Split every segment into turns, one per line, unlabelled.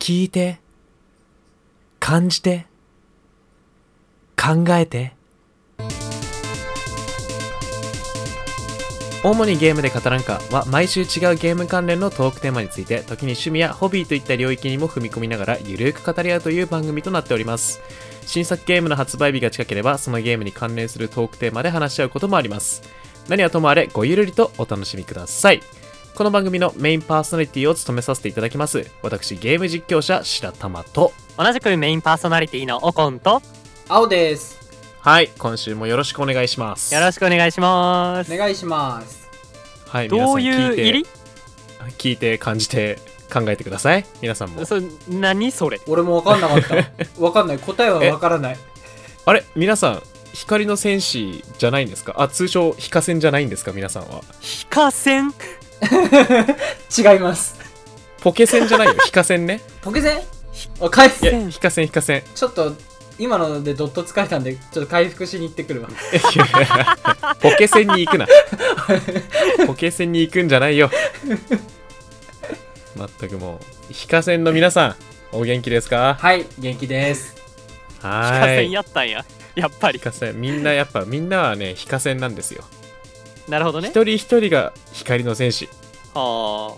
聞いて、感じて、考えて。主にゲームで語らんかは毎週違うゲーム関連のトークテーマについて時に趣味やホビーといった領域にも踏み込みながらゆるく語り合うという番組となっております。新作ゲームの発売日が近ければそのゲームに関連するトークテーマで話し合うこともあります。何はともあれごゆるりとお楽しみください。この番組のメインパーソナリティを務めさせていただきます。私ゲーム実況者白玉と。
同じくメインパーソナリティのオコンと。
青です。
はい今週もよろしくお願いします。
よろしくお願いします。
お願いします。
はい
どういう入り？
て聞いて感じて考えてください。皆さんも。
そ何それ？
俺も分かんなかった。分かんない。答えは分からない。
あれ？皆さん光の戦士じゃないんですか？あ通称ヒカセンじゃないんですか？皆さんは。
非化線
違います。
ポケセンじゃないよ。ヒカセンね。
ポケセン？あ回
い
復
やヒカセンヒカセン。
ちょっと今のでドット疲れたんでちょっと回復しに行ってくるわ。
ポケセンに行くな。ポケセンに行くんじゃないよ。まったくもう。ヒカセンの皆さんお元気ですか？
はい元気です。
非
は
化線
ーい
やったんや。やっぱり。
ヒカセンみんなやっぱみんなはねヒカセンなんですよ
なるほどね。
一人一人が光の戦士。
は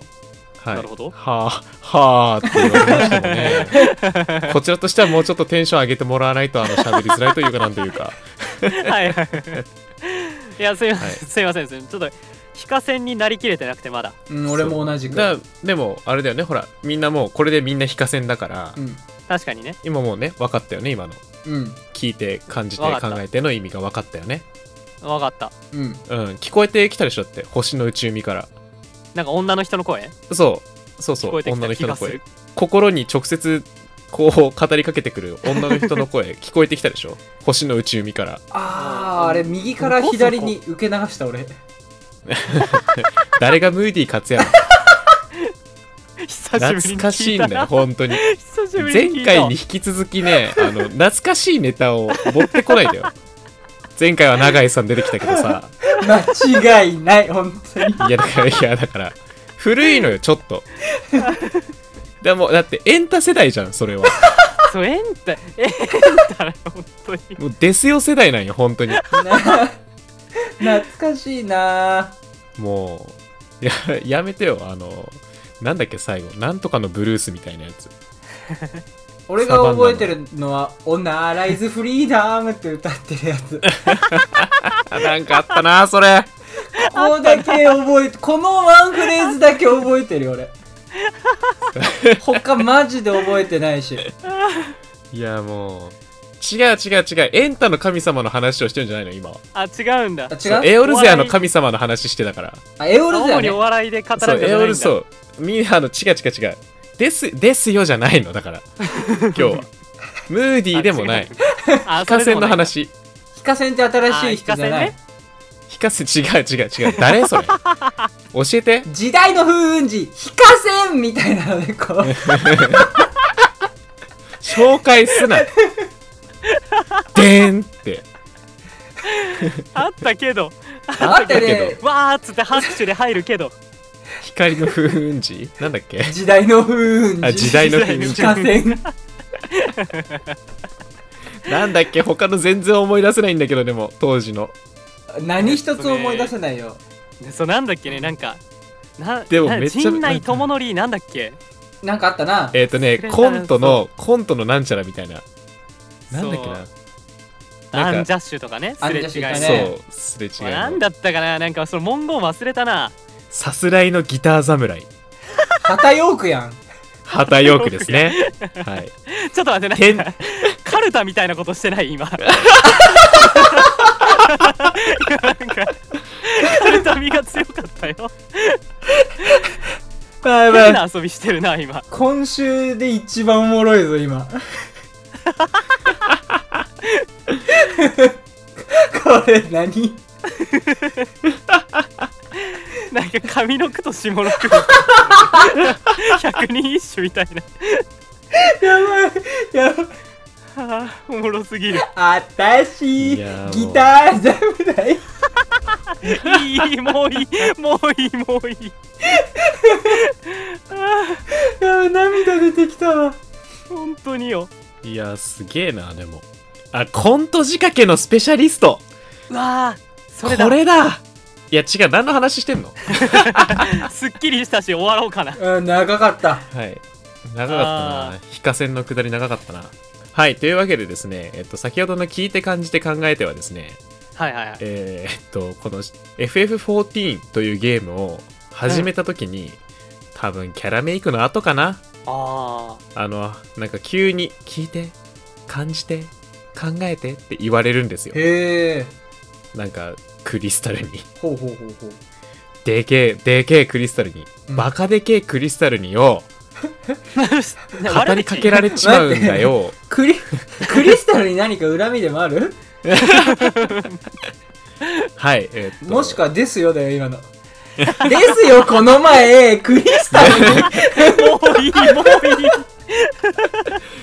はい、
なるほど。
はあはあって言われましたもんね。こちらとしてはもうちょっとテンション上げてもらわないとあの喋りづらいというかなんというか。
あはい。はい。いやすいません、
はい。
すいません。すいませんちょっと非化線になりきれてなくてまだ。
うん俺も同じく。
だでもあれだよねほら。みんなもうこれでみんな非化線だから、
うん。
確かにね。
今もうね分かったよね今の。
うん。
聞いて感じて考えての意味が分かったよね
わかった。
うん。
うん。聞こえてきたでしょって。星の内海から。
なんか女の人の声？
そう。そうそう。
聞こえてきた
女の人の声。心に直接こう語りかけてくる。女の人の声。聞こえてきたでしょ？星の内海から。
あーあれ右から左に受け流した俺。
誰がムーディー勝つやろ
久しぶりに聞いた。な
懐かしいんだよ本当に。
久しぶりに聞
前
いた。
回に引き続きねあの懐かしいネタを持ってこないでよ前回は永井さん出てきたけどさ。
間違いない本当に。
いやだからいやだから古いのよちょっと。でもだってエンタ世代じゃんそれは。
そうエンタエンタだよ本当に。
もうデスヨ世代なんよ本当に。
な懐かしいな。
もういややめてよあのなんだっけ最後。なんとかのブルースみたいなやつ
俺が覚えてるのは「オナライズフリーダム」って歌ってるやつ。
あ なんかあったなそれ。
ここだけ覚えてこのワンフレーズだけ覚えてるよ俺。他マジで覚えてないし。
いやもう違う違う違うエンタの神様の話をしてるんじゃないの今は。
あ違うんだ。
違う？
エオルゼアの神様の話してたから。
あエオルゼアね。
主にお笑いで語られてないんだ。
ルそう。みんなあの違う違う違うですですよじゃないのだから。今日は。ムーディーでもない。
あ
ヒカセンの話。
ヒカセンって新しい人じゃない、
あヒ
ヒカセン違う違う違う。誰それ？教えて。
時代の風雲児ヒカセンみたいなのでこう。
紹介すな。でーんって。
あったけど。
あってね。
わーっつって拍手で入るけど
光の風雲児？なんだっけ？
時代の風雲
あ
児。
時代の風雲
ヒ
児。
カセン
なんだっけ？他の全然思い出せないんだけどでも当時の。
何一つ思い出せないよ。
そうなんだっけね？なんかなな
でもめっちゃ
陣内智則なんだっけ？
なんかあったな。
えっ、ー、とねコントのコントのなんちゃらみたいな。なんだっけな？なんか
アンジャッシュとかね
ア
すれ違い
ンジャッシュいた
そ
ね
うすれ違いの。
なんだったかな？なんかその文言忘れたな
さすらいのギター侍。
旗ヨークやん。
旗ヨークですね。はい。
ちょっと待ってな。んかカルタみたいなことしてない今。なんかカルタ身が強かったよ。
や
変な遊びしてるな今。
今週で一番おもろいぞ今。これ何？
なんか上の句と下の句。百人一首みたいな。
やばい。やばい。
あーおもろすぎる。
あたし
いやーもう。
ギター侍
いいもういいもういいもういい。あ
や涙出てきた。わ
本当によ。
いやすげえなでも。あコント仕掛けのスペシャリスト。
うわーそれだ。
これだいや違う何の話してんの？
すっきりしたし終わろうかな。
うん長かった。
はい。長かったな。
あ
非化線の下り長かったな。はいというわけでですね、えっと、先ほどの聞いて感じて考えてはですね
はいはいはい。
えーっとこの FF14 というゲームを始めた時に、多分キャラメイクの後かな？
あ
あのなんか急に聞いて感じて考えてって言われるんですよ。
へえ
なんかクリスタルに。
ほうほうほうほう。
でけえでけえクリスタルに、
うん。
バカでけえクリスタルによ
あ
語りかけられちまうんだよ。
クリクリスタルに何か恨みでもある？
はいえーっと。
もしくはですよだよ今の。ですよこの前クリスタルに。
もういいもういい。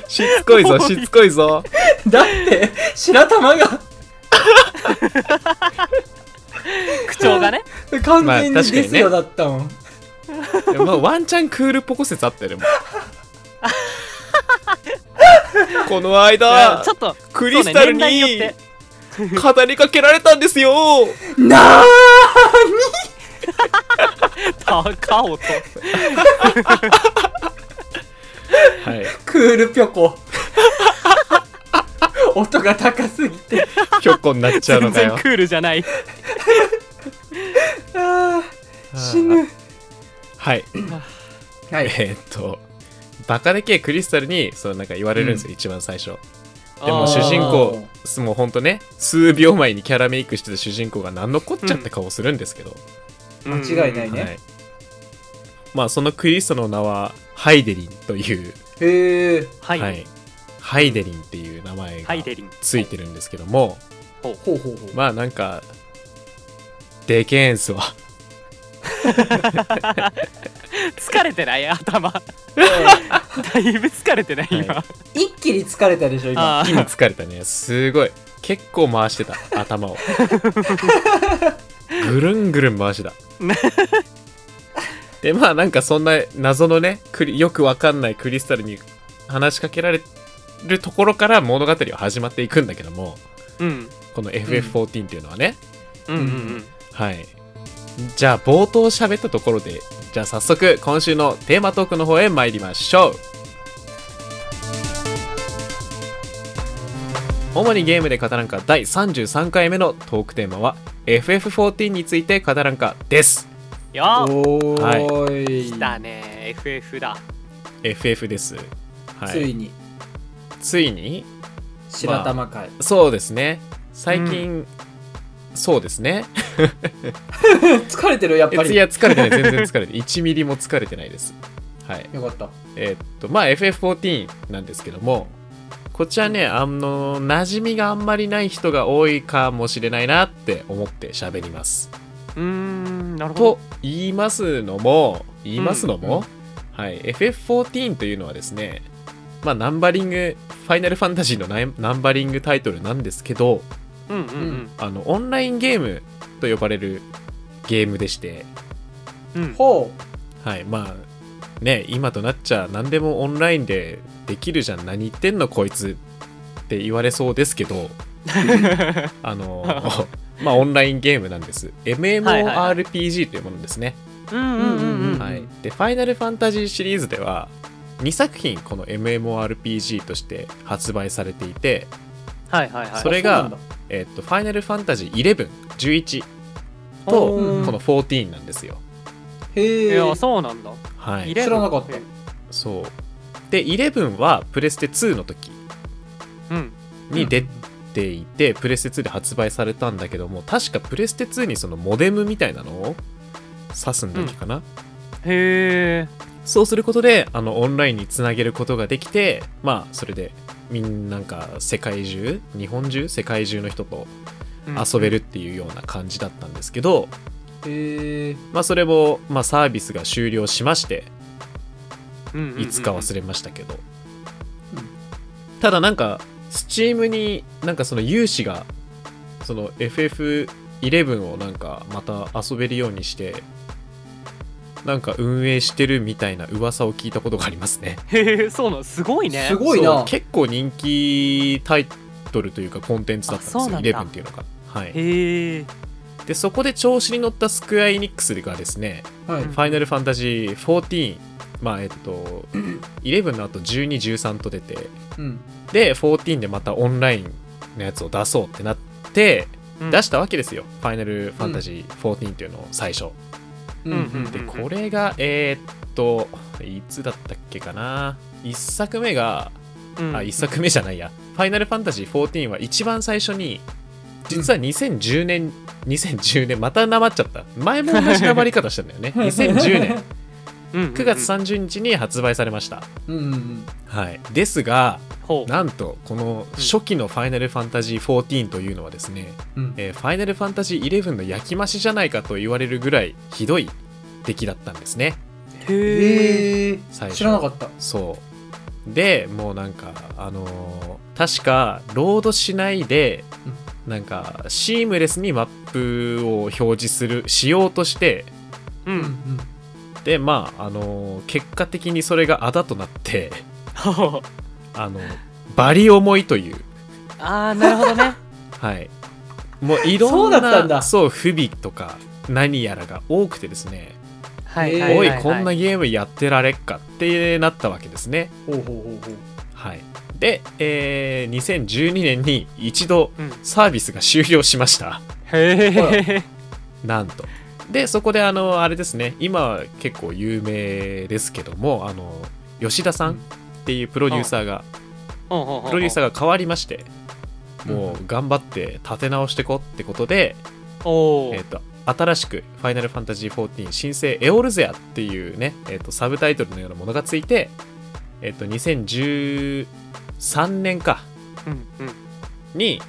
しつこいぞしつこいぞ。
だって白玉が
口調がね。
完全に
まあ確かにね
ですよだったもん、
でもまあワンチャンクールっぽこ説あったよでも。この間
ちょっと
クリスタル
そうね年代によっ
に
て
語りかけられたんですよ。
なー
高尾と
はい。
クールピョコ音が高
ひょっこになっちゃうのかよ。
全然クールじゃない。
あー死ぬ。
はい。
は
えーっとバカでけえクリスタルにそうなんか言われるんですよ、一番最初。でも主人公もうほんとね数秒前にキャラメイクしてた主人公が何のこっちゃって顔するんですけど、
間違いないね。
はい、まあそのクリスタの名はハイデリンという、
へえ
はい、
はい。ハイデリンっていう名前が
ハイデリン。
ついてるんですけども
ほう。ほうほう
まあなんかでけえんすわ。
疲れてない？頭。だいぶ疲れてない今、
は
一気に疲れたでしょ今。
疲れたね。すごい。結構回してた頭を。ぐるんぐるん回してた。でまあなんかそんな謎のねクリよくわかんないクリスタルに話しかけられるところから物語は始まっていくんだけども。
うん
この FF14 っていうのはね、
うんうんうん。
はい。じゃあ冒頭喋ったところでじゃあ早速今週のテーマトークの方へ参りましょう。主にゲームで語らんか第33回目のトークテーマは FF14 について語らんかです。
よー
おーい、
来たね。FF だ。
FF です、はい、
ついに。
ついに？
白玉会、
そうですね最近、そうですね。
疲れてるやっぱり。
いや疲れてない。全然疲れてない。1ミリも疲れてないです。はい。
よかった。
えーっとまあ FF14 なんですけどもこちらねあの馴染みがあんまりない人が多いかもしれないなって思って喋ります。
うーんなるほど。
と言いますのも言いますのも、
うん
はい FF14 というのはですねまあナンバリングファイナルファンタジーのナンバリングタイトルなんですけど
うんうんうん。
あのオンラインゲームと呼ばれるゲームでして。
うん。
ほ
はいまあね今となっちゃ何でもオンラインでできるじゃん。何言ってんのこいつって言われそうですけど。あの まあオンラインゲームなんです。MMORPG というものですね、
うんうんうんうん
はい、でファイナルファンタジーシリーズでは2作品この MMORPG として発売されていて、
はいはいはい。
それがえっとファイナルファンタジー11、11と
うん
この14なんですよ。
へ
い
え
やそうなんだ。
はい、
知らなかった。
そう。で、11はプレステ2の時
うん。
に出ていて、プレステ2で発売されたんだけども、確かプレステ2にそのモデムみたいなのを挿すんだっけかな、
へえ
そうすることで、あの、オンラインにつなげることができて、まあ、それで、みんななんか世界中、日本中、世界中の人と遊べるっていうような感じだったんですけど、
へえ
まあ、それも、まあ、サービスが終了しまして、
い
いつか忘れましたけど、ただなんか Steam になんかその有志がその FF11 をなんかまた遊べるようにしてなんか運営してるみたいな噂を聞いたことがありますね。
へえそうなのすごいね。
すごいな。
結構人気タイトルというかコンテンツだったんですよ
あそうなんだ。
11っていうのが。はい。
へえ。
でそこで調子に乗ったスクエア・エニックスがですね
はい。
ファイナルファンタジー14まあえっと 11の後1213と出て
うん。
で14でまたオンラインのやつを出そうってなって
うん。
出したわけですよ、ファイナルファンタジー14っていうのを最初、でこれがえーっといつだったっけかな。1作目が
うん。
あ1作目じゃないや、ファイナルファンタジー14は一番最初に実は2010年、2010年またなまっちゃった。前も同じなまり方したんだよね。2010年。
うんうんうん
9月30日に発売されました、はい。ですがなんとこの初期のファイナルファンタジー14というのはですね、
うん。
えーファイナルファンタジー11の焼き増しじゃないかと言われるぐらいひどい出来だったんですね。
へえ
知らなかった。
そう。でもうなんかあのー確かロードしないで、なんかシームレスにマップを表示するしようとして
う
うん。ん
でまああのー結果的にそれがあだとなってあのバリ重いという。
ああなるほどね。
はい。もういろ
そ
んな
うだったんだ。
そう不備とか何やらが多くてですね、
はい
は
おいこんなゲームやってられっかってなったわけですね。
ほうほうほうほう。
はい。で、えー2012年に一度
うん。
サービスが終了しました。
へえ
なんと。でそこであのあれですね。今は結構有名ですけどもあの吉田さんっていうプロデューサーが、プロデューサ
ー
ーが変わりましてもう頑張って立て直してこってことで、えっと新しく「ファイナルファンタジー14新生エオルゼア」っていうね、えっとサブタイトルのようなものがついて、えっと2013年か
うんうん。
に、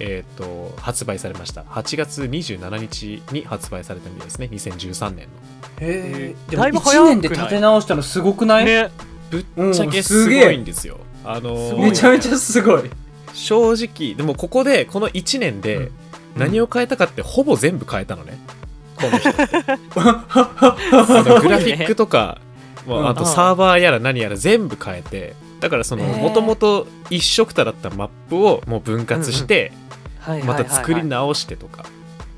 えっと発売されました。8月27日に発売されたみたいですね。2013年の。
へえでも
だいぶ早
1
くない？
年で立て直したのすごくない、
ね
ぶっちゃけ
うん
すごいんですよ。あの
めちゃめちゃすごい。
正直でもここでこの1年で何を変えたかってほぼ全部変えたのね。この人。グラフィックとか、まあ、あとサーバーやら何やら全部変えてだからそのもともと一色ただったマップをもう分割して
はい
また作り
な
直してとか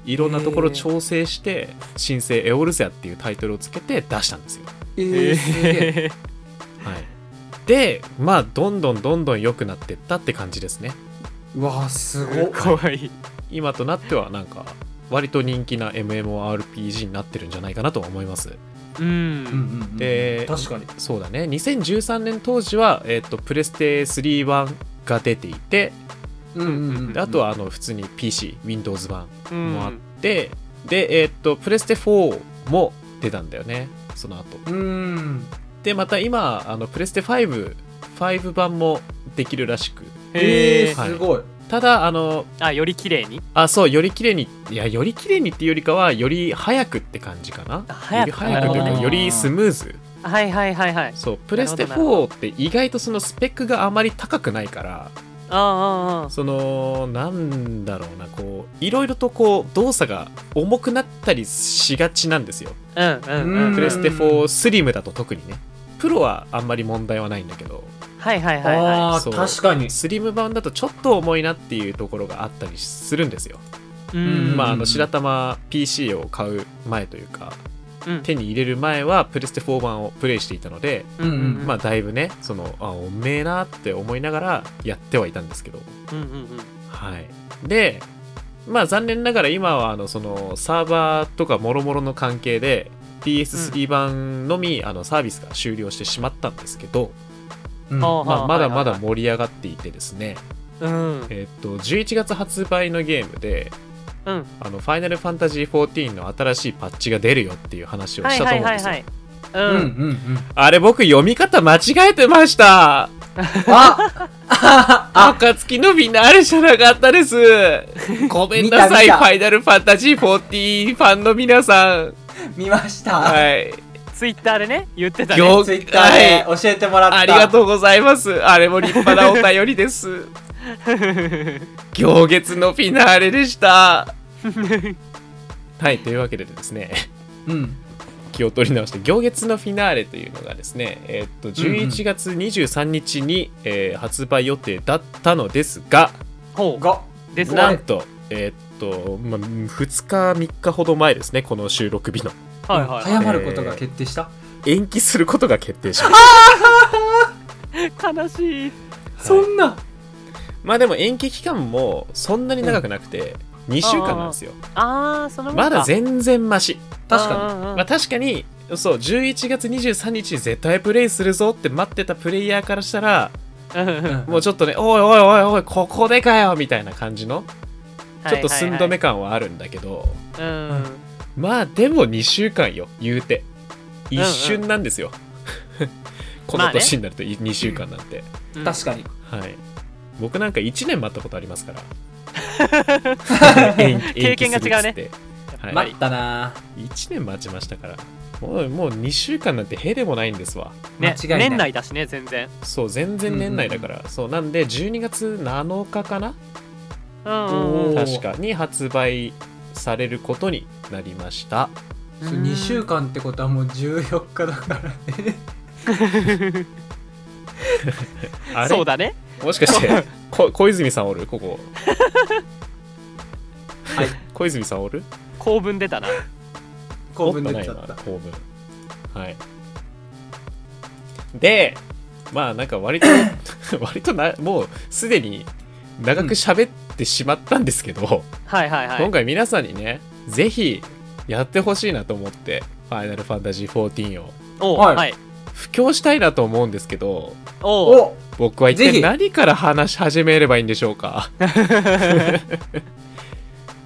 いろんなところ調整して「新生エオルゼア」っていうタイトルをつけて出したんですよ。
えー、
でまあどんどんどんどん良くなってったって感じですね。
うわすごっ
えかわい。い
今となってはなんか割と人気な MMORPG になってるんじゃないかなと思います。
う
うんんうんうん。
で
確かに。
そうだね。2013年当時は、えっとプレステ3版が出ていて
うんうんうん。
であとはあの普通に PC Windows 版
うん
もあって、でえっとプレステ4も出たんだよね。その後。
うん
でまた今あのプレステ5 5版もできるらしく。
え
へえ
ー、すごい、
ただあの
あより綺麗に？
あそうより綺麗にいやより綺麗にっていうよりかはより早くって感じかな。
あ早く。
より早くというかよりスムーズ。
はいはいはいはい。
そうプレステ
なるほど
4って意外とそのスペックがあまり高くないから
ああああ
そのなんだろうなこういろいろとこう動作が重くなったりしがちなんですよ。
うんうんうん。
プレステ4スリムだと特にねプロはあんまり問題はないんだけど。
はいはいはいは
ああ
そう。
確かに。
スリム版だとちょっと重いなっていうところがあったりするんですよ、
い
うん。
まああの白玉 PC を買う前というか
うん。
手に入れる前はプレステ4版をプレイしていたので、
うんうんうん。
まあだいぶねそのあおめえなって思いながらやってはいたんですけど。
うんうんうん。
はい。でまあ残念ながら今はあのそのサーバーとかもろもろの関係で PS3 版のみ、あのサービスが終了してしまったんですけど、
うん。
あ
まあ、まだまだ
はい
盛り上がっていてですね、
うん。
えっと11月発売のゲームで
うん。
あのファイナルファンタジー14の新しいパッチが出るよっていう話を
はい
したと思うんですよ。
はいうん。
うんうんうん。
あれ僕読み方間違えてました。
あああ。
暁のフィナーレじゃなかったですごめんなさい
見た見た
ファイナルファンタジー14ファンの皆さん
見ました、
はい。
ツイッターでね言ってたね。
行
ツイッターで。教えてもらった、
ありがとうございます。あれも立派なお便りです。行月のフィナーレでした。はいというわけでですね。
うん。
気を取り直して行月のフィナーレというのがですね、えーっと11月23日に、えー発売予定だったのですが
ほう。
が。
ですね
なんとえーっと、まあ、2日3日ほど前ですねこの収録日の。
はいはい
早まることが決定した、
延期することが決定しました。
悲しい。
そんな？
まあでも延期期間もそんなに長くなくて2週間なんですよ。
ああその
まだ全然マシ。
確か
か
まあ確かにそう11月23日に絶対プレイするぞって待ってたプレイヤーからしたら
にうん。
もうちょっとねおいおいおいおいここでかよみたいな感じのちょっと寸止め感はあるんだけど、
うん。
まあでも2週間よ言うて。一瞬なんですよ、この年になると2週間なんて、
うん。
確かに。
はい。僕なんか1年待ったことありますから。
経験が違うね。
はい、
待ったな。
1年待ちましたから。もうもう2週間なんてへでもないんですわ。
ね
間違いない。
年内だしね全然。
そう全然年内だから、そうなんで12月7日かな確かに発売されることになりました。
そう2週間ってことはもう14日だからね。
あれ？
そうだね。
もしかして こ小泉さんおる？ここ。
はい。
小泉さんおる？
公文出たな。
興奮出ちゃ
お
った
公文。はい。でまあなんか割と 割となもうすでに長く喋ってしまったんですけど、
はいはいはい。
今回皆さんにねぜひやってほしいなと思って「ファイナルファンタジー14」を
はい。
おはい。
布教したいなと思うんですけど
おう
お
僕は一
ぜひ。
体何から話し始めればいいんでしょうか？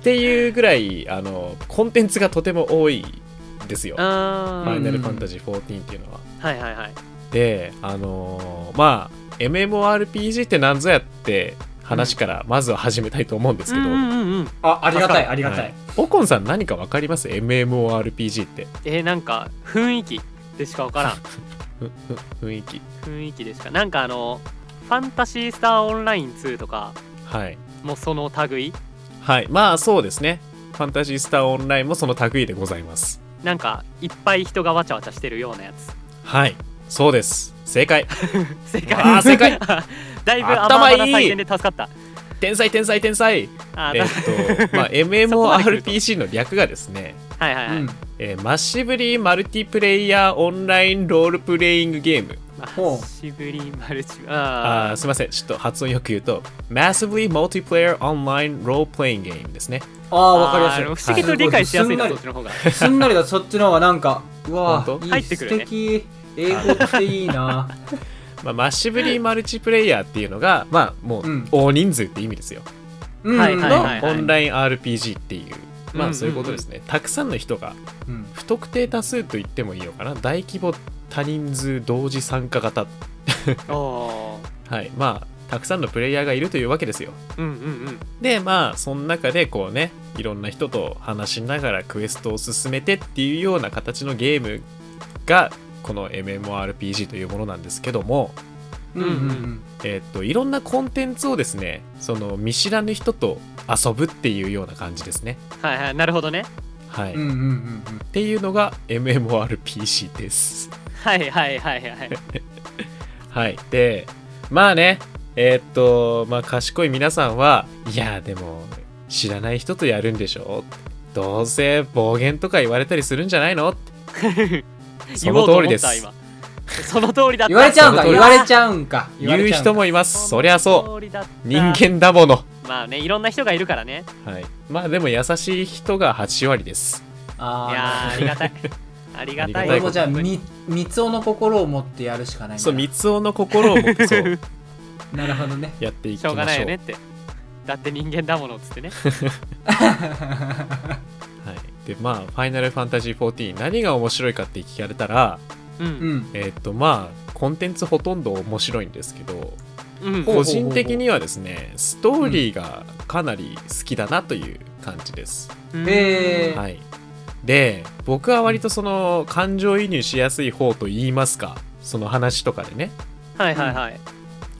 っていうぐらいあのコンテンツがとても多いんですよ、
う
ファイナルファンタジー14っていうのは。
はいはいはい。
であのーまあ MMORPG って何ぞやって話からまずは始めたいと思うんですけど、
うんうんうんうん。
あありがたい
はい
ありがたい、
はい。オコンさん何か分かります？MMORPG って。
えーなんか雰囲気でしかわからん。
雰囲気。
雰囲気でしか？なんかあのファンタシースターオンライン2とか
はい。
もその類？
はい。まあそうですね。ファンタジースターオンラインもその類でございます。
なんかいっぱい人がわちゃわちゃしてるようなやつ。
はい。そうです。正解。
正解。
あー正解
だいぶ
頭いい。
甘々な採点で助かった。
天才天才天才。えっとまあ
そこまで来ると。
MMORPG の略がですね
はいはいはい、
うん。
えーマッシブリーマルティプレイヤーオンラインロールプレイングゲーム。
ま
ほう
あしぶりマルチあ
あーすいません。ちょっと発音よく言うと Massively Multiplayer Online Role Playing Game ですね。
ああわかりやすい。
あー不思議と理解しやすいな、
はい。
そっちの方が。
すんなりだ。そっちの方がなんかうわ
入ってくるね。
素敵。英語っていいな
まあ、マッシブリーマルチプレイヤーっていうのが、まあ、もう
うん
大人数って意味ですよ。のオンライン RPG っていう、まあそういうことですね。たくさんの人が、
うん
不特定多数と言ってもいいのかな？大規模多人数同時参加型。はい。まあ、たくさんのプレイヤーがいるというわけですよ。
うんうんうん
で、まあ、その中でこうね、いろんな人と話しながらクエストを進めてっていうような形のゲームが、この MMORPG というものなんですけども、
うんうん
えっといろんなコンテンツをですねその見知らぬ人と遊ぶっていうような感じですね。
はいはい。なるほどね。
はい。
うんうんうんうん。
っていうのが MMORPG です。
はいはいはいはい。
はい、でまあねえっとまあ賢い皆さんはいやでも知らない人とやるんでしょ？どうせ暴言とか言われたりするんじゃないの？って その通りです。
その通りだった。
言われちゃうんか言われちゃうんか。
言う人もいます。そりゃそう。人間だもの。
まあねいろんな人がいるからね。
はい、まあでも優しい人が8割です。
あ
いやー ありがたい。ありがたい。
ありがたい。
俺もじゃあみ三つ男の心を持ってやるしかない
そう三つ男の心を持って そう。
なるほどね。
やっていき
しょう。が
ましょう。
ないよねって。だって人間だものっつってね。
はい、でまあ「ファイナルファンタジー14」何が面白いかって聞かれたら
うん。
うん。
えっとまあコンテンツほとんど面白いんですけど
うん。
個人的にはですねストーリーがかなり好きだなという感じです。
うん。
えー。
はい、で僕は割とその感情移入しやすい方と言いますかその話とかでね。
はいはいはい。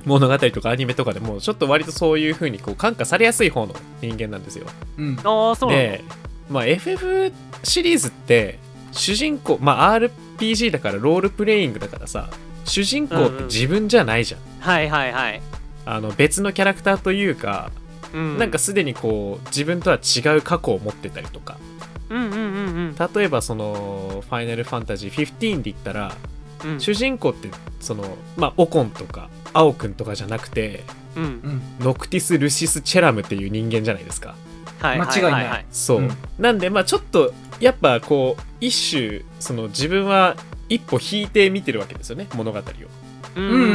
物語とかアニメとかでもちょっと割とそういう風にこう感化されやすい方の人間なんですよ。
うん。
ああそうなんだ
で、まあ、FF シリーズって主人公まあ RPG だからロールプレイングだからさ主人公って自分じゃないじゃん、
はいはいはい。
あの別のキャラクターというか、
うん。
なんかすでにこう自分とは違う過去を持ってたりとか。
うんうんうんうん。
例えばその「ファイナルファンタジー15」で言ったら、
うん。
主人公ってそのまあオコンとかアオくんとかじゃなくて
うん。
うん。
ノクティス・ルシス・チェラムっていう人間じゃないですか
はい
間違いない。
はは
そう、
うん。
なんでまあちょっとやっぱこう一種その自分は一歩引いて見てるわけですよね物語を。
うん
うんうんう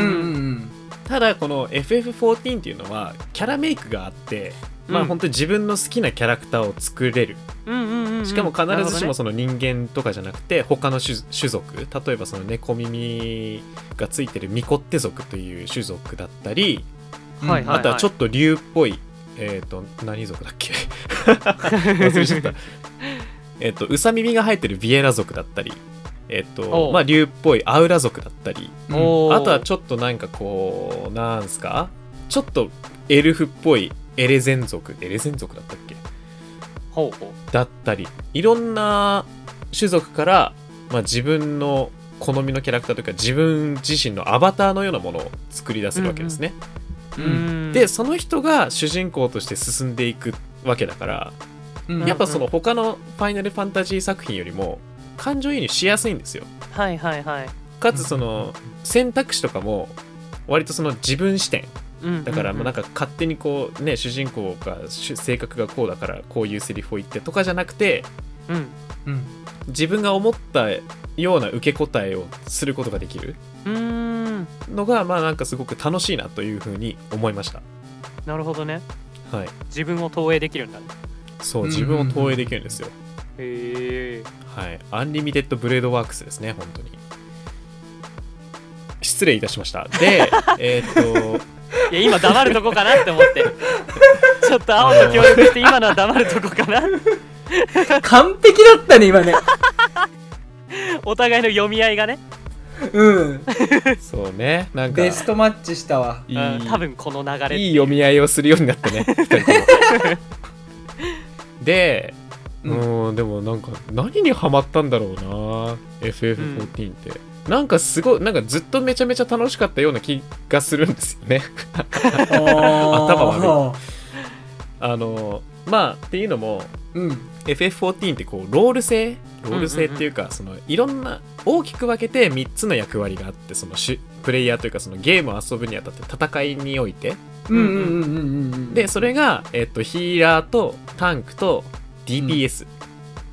ん。
ただこの FF14 っていうのはキャラメイクがあって、まあ
うん
本当に自分の好きなキャラクターを作れる。
うんうんうんうん。
しかも必ずしもその人間とかじゃなくて他の種種族例えばその猫耳がついてるミコッテ族という種族だったり、
ほどねはいはい。
あとはちょっと竜っぽいえっ、と何族だっけ？忘れちゃった。えっとウサ耳が生えてるビエラ族だったりえっ、とまあ竜っぽいアウラ族だったり
う。ん
あとはちょっとなんかこうなんすか？ちょっとエルフっぽいエレゼン族エレゼン族だったっけ？
ほう。ほ
だったりいろんな種族から、まあ、自分の好みのキャラクターというか自分自身のアバターのようなものを作り出せるわけですね、
う
う
うんん
でその人が主人公として進んでいくわけだから
うん。
やっぱその他のファイナルファンタジー作品よりも感情移入しやすいんですよ。
はいはいはい。
かつその選択肢とかも割とその自分視点。
うん。
だからもうなん
か
か勝手にこうね主人公がし性格がこうだからこういうセリフを言ってとかじゃなくて
うん
うん。
自分が思ったような受け答えをすることができる。
うーん
のがまあなん。かすごく楽しいなというふうに思いました
なるほどね
はい
自分を投影できるん。だね
そう自分を投影できるん。ですよ、
へえ
はい Unlimited Blade Works ですね本当に失礼いたしましたでえっと
いや今黙るとこかなって思ってちょっと青と協力して今のは黙るとこかな
完璧だったね今ね
お互いの読み合いがね
うん。
そうね。なんか
ベストマッチしたわ。
いい
うん多分この流れ
いい読み合いをするようになってね。二人とも。でう
うん
んでもなんか何にハマったんだろうな FF14 って、なんかすごいなんかずっとめちゃめちゃ楽しかったような気がするんですよね。頭悪あのまあっていうのも
いうん
FF14 ってこうロール制ロール制っていうか、そのいろんな大きく分けて3つの役割があってそのしプレイヤーというかそのゲームを遊ぶにあたって戦いにおいて。
うんうんうんうんうん
でそれが、えっと、ヒーラーとタンクと DPS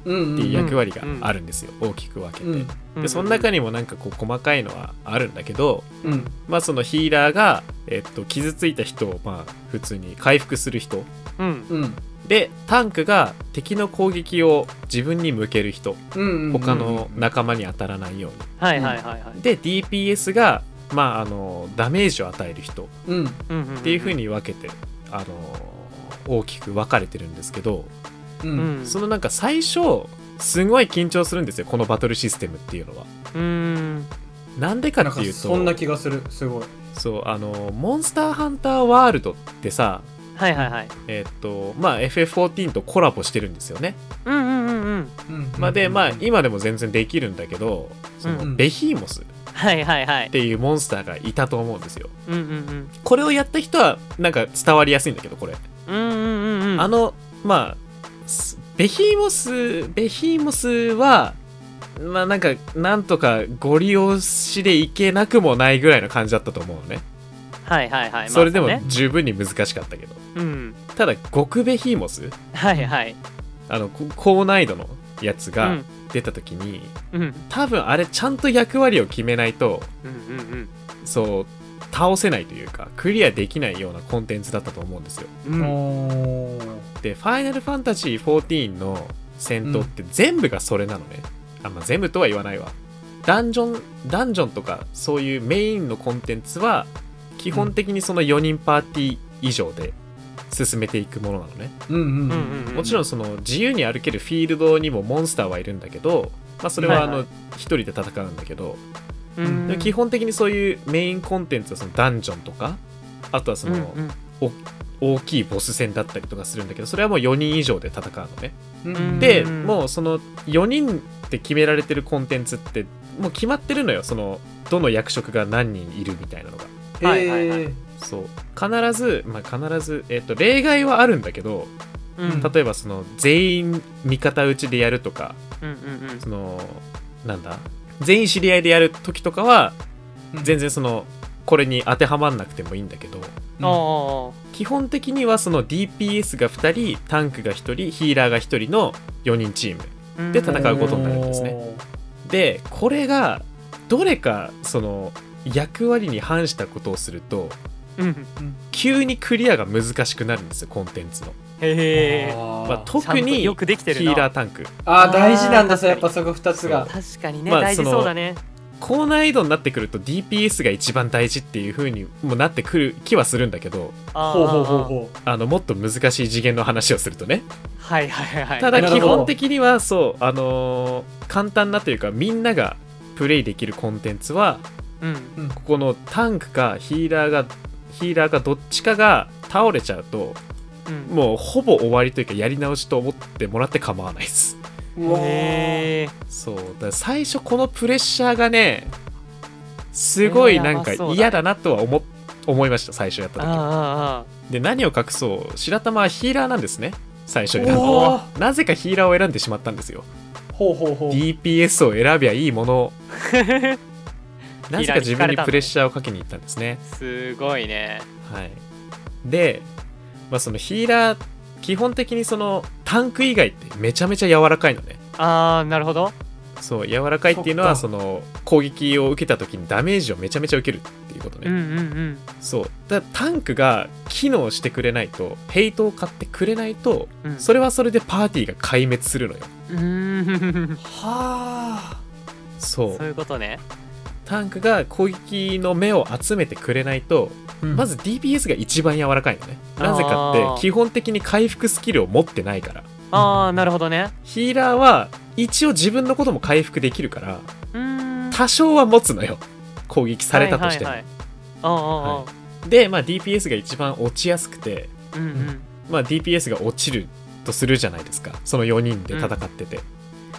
うん
っていう役割があるんですよ、大きく分けて、
うん。
でその中にもなんかこう細かいのはあるんだけど
うん。
まあそのヒーラーが、えっと、傷ついた人をまあ普通に回復する人。
うん。
うん
でタンクが敵の攻撃を自分に向ける人。
うん
他の仲間に当たらないように、
はいはいはいはい。
で DPS がまああのダメージを与える人。
うん。
うんうん
っていう風に分けて、あの大きく分かれてるんですけど、
う
うん。ん
そのなんか最初すごい緊張するんですよこのバトルシステムっていうのは。
うーん。
なんでか
なんか
っていうと
そんな気がするすごい。
そうあのモンスターハンターワールドってさ
はいはいはい。
えっとまあ FF14 とコラボしてるんですよね。
うんうんうんうん。
うん。
まあ、でまあ今でも全然できるんだけどその
うん。
ベヒーモス。っ
はいはいはい。
ていうモンスターがいたと思うんですよ。
うんうん
これをやった人はなんか伝わりやすいんだけどこれ。
うんうんうんうん。うん
あのまあすベヒーモスベヒーモスはまあなんかなんとかご利用しでいけなくもないぐらいの感じだったと思うのね。
はいはいはい。まあ
それでも十分に難しかったけど。
うん。
ただ極ベヒーモス
はいはい。
あのこ高難易度のやつが
うん。
出た時に、
うん。
多分あれちゃんと役割を決めないと
うんうん
そう倒せないというかクリアできないようなコンテンツだったと思うんですよ。
うん。
で「ファイナルファンタジー14」の戦闘って全部がそれなのね、あまあ、全部とは言わないわ。ダンジョンダンジョンとかそういうメインのコンテンツは基本的にその4人パーティー以上で進めていくものなのね、
うんうん。
うん
もちろんその自由に歩けるフィールドにもモンスターはいるんだけど、まあ、それはあの
はい。はい
一人で戦うんだけど、
うん。
でも基本的にそういうメインコンテンツはそのダンジョンとかあとはその、
うんうん。
大きいボス戦だったりとかするんだけどそれはもう4人以上で戦うのね。
うん。
で
うん。
もうその4人って決められてるコンテンツってもう決まってるのよ。そのどの役職が何人いるみたいなのが。
はいはいはい
そう。必ずまあ必ずえっ、と例外はあるんだけど
うん。
例えばその全員味方討ちでやるとか
うんうんうん。
そのなんだ？全員知り合いでやる時とかは全然そのこれに当てはまんなくてもいいんだけど
うん
お
基本的にはその DPS が2人タンクが1人ヒーラーが1人の4人チーム
ー
で戦うことになるんですね。でこれがどれかその役割に反したことをすると
うん。
急にクリアが難しくなるんですよコンテンツの、
へえ。
まあ、特に
よくできてる
ヒ
な
ーラータンク。
あー大事なんだそうやっぱそこ2つが。
確かにね、
まあ
大事そうだね。
高難易度になってくると DPS が一番大事っていう風にもなってくる気はするんだけど
ほうほうほうほ
あのもっと難しい次元の話をするとね。
はいはいはい
ただ基本的にはそうあのー簡単なというかみんながプレイできるコンテンツは
うん。
ううん。
ここのタンクかヒーラーがヒーラーがどっちかが倒れちゃうと
うん。
もうほぼ終わりというかやり直しと思ってもらって構わないです。
うわー。
へえ
そう。だ最初このプレッシャーがねすごいなんか嫌だなとは思思いました最初やった時。は
あ
で何を隠そう。白玉はヒーラーなんですね。最初選んだ
おー
なぜかヒーラーを選んでしまったんですよ。
ほうほうほう。
DPS を選びゃいいもの。
ー
なぜか自分にプレッシャーをかけに行ったんですね。
すごいね。
はい。で、まあ、そのヒーラー基本的にそのタンク以外ってめちゃめちゃ柔らかいのね。
ああなるほど。
そう柔らかいっていうのは
そ
の攻撃を受けた時にダメージをめちゃめちゃ受けるっていうことね、
うんうん
そう。だタンクが機能してくれないとヘイトを買ってくれないと
うん。うん
それはそれでパーティーが壊滅するのよ。
うーん。
はあ
そう。
そういうことね
タンクが攻撃の目を集めてくれないとまず DPS が一番柔らかいのね。なぜかって基本的に回復スキルを持ってないから。
ああなるほどね。
ヒーラーは一応自分のことも回復できるから
うーん。
多少は持つのよ。攻撃されたとしても、
はいはいはい。ああああ
で、まあ、DPS が一番落ちやすくて、
うんうん。
まあ、DPS が落ちるとするじゃないですか。その4人で戦ってて、
うん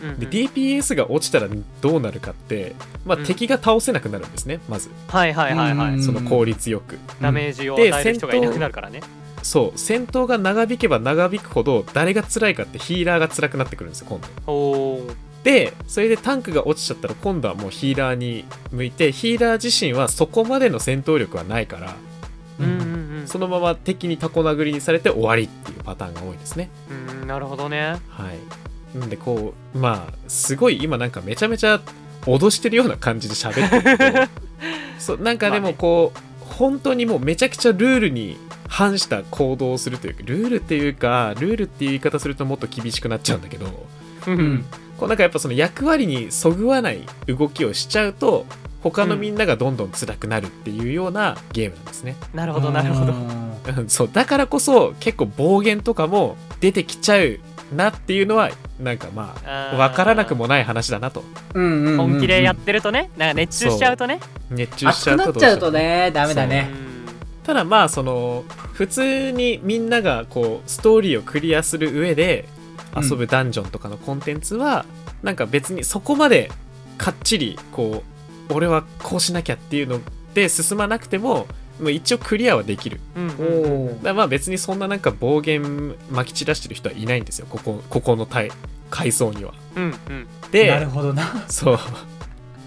うん
で DPS が落ちたらどうなるかって、まあ
うん。
敵が倒せなくなるんですねまず。
はいはいはいはい。
うん。
その効率よく。
ダメージを与
で
える人がいなくなるからね。
そう。戦闘が長引けば長引くほど誰が辛いかってヒーラーが辛くなってくるんですよ今度。でそれでタンクが落ちちゃったら今度はもうヒーラーに向いてヒーラー自身はそこまでの戦闘力はないから
うんうんうん。
そのまま敵にタコ殴りにされて終わりっていうパターンが多いですね。
うんなるほどね。
はいなんでこうまあすごい今なんかめちゃめちゃ脅してるような感じで喋ってるけど そうなんかでもこう、本当にもうめちゃくちゃルールに反した行動をするというかルールっていうかルールっていう言い方するともっと厳しくなっちゃうんだけど
う
うんん。
こうなんかやっぱその役割にそぐわない動きをしちゃうと他のみんながどんどん辛くなるっていうようなゲームなんですね、
なるほどなるほど。
うん。そうだからこそ結構暴言とかも出てきちゃうなっていうのはなんかまあ分からなくもない話だなと。
うんうんうんうん。
本気でやってるとねなんか熱中しちゃうとね。
熱中しちゃうとど
ちゃうと。ねダメだ
う
ね
ん
ただまあその普通にみんながこうストーリーをクリアする上で遊ぶダンジョンとかのコンテンツは、なんか別にそこまでかっちりこう俺はこうしなきゃっていうので進まなくてももう一応クリアはできる。
うん。
だまあ別にそんななんか暴言まき散らしてる人はいないんですよここここの階階層には。
うんうん。
な
で
るほどな。
そう。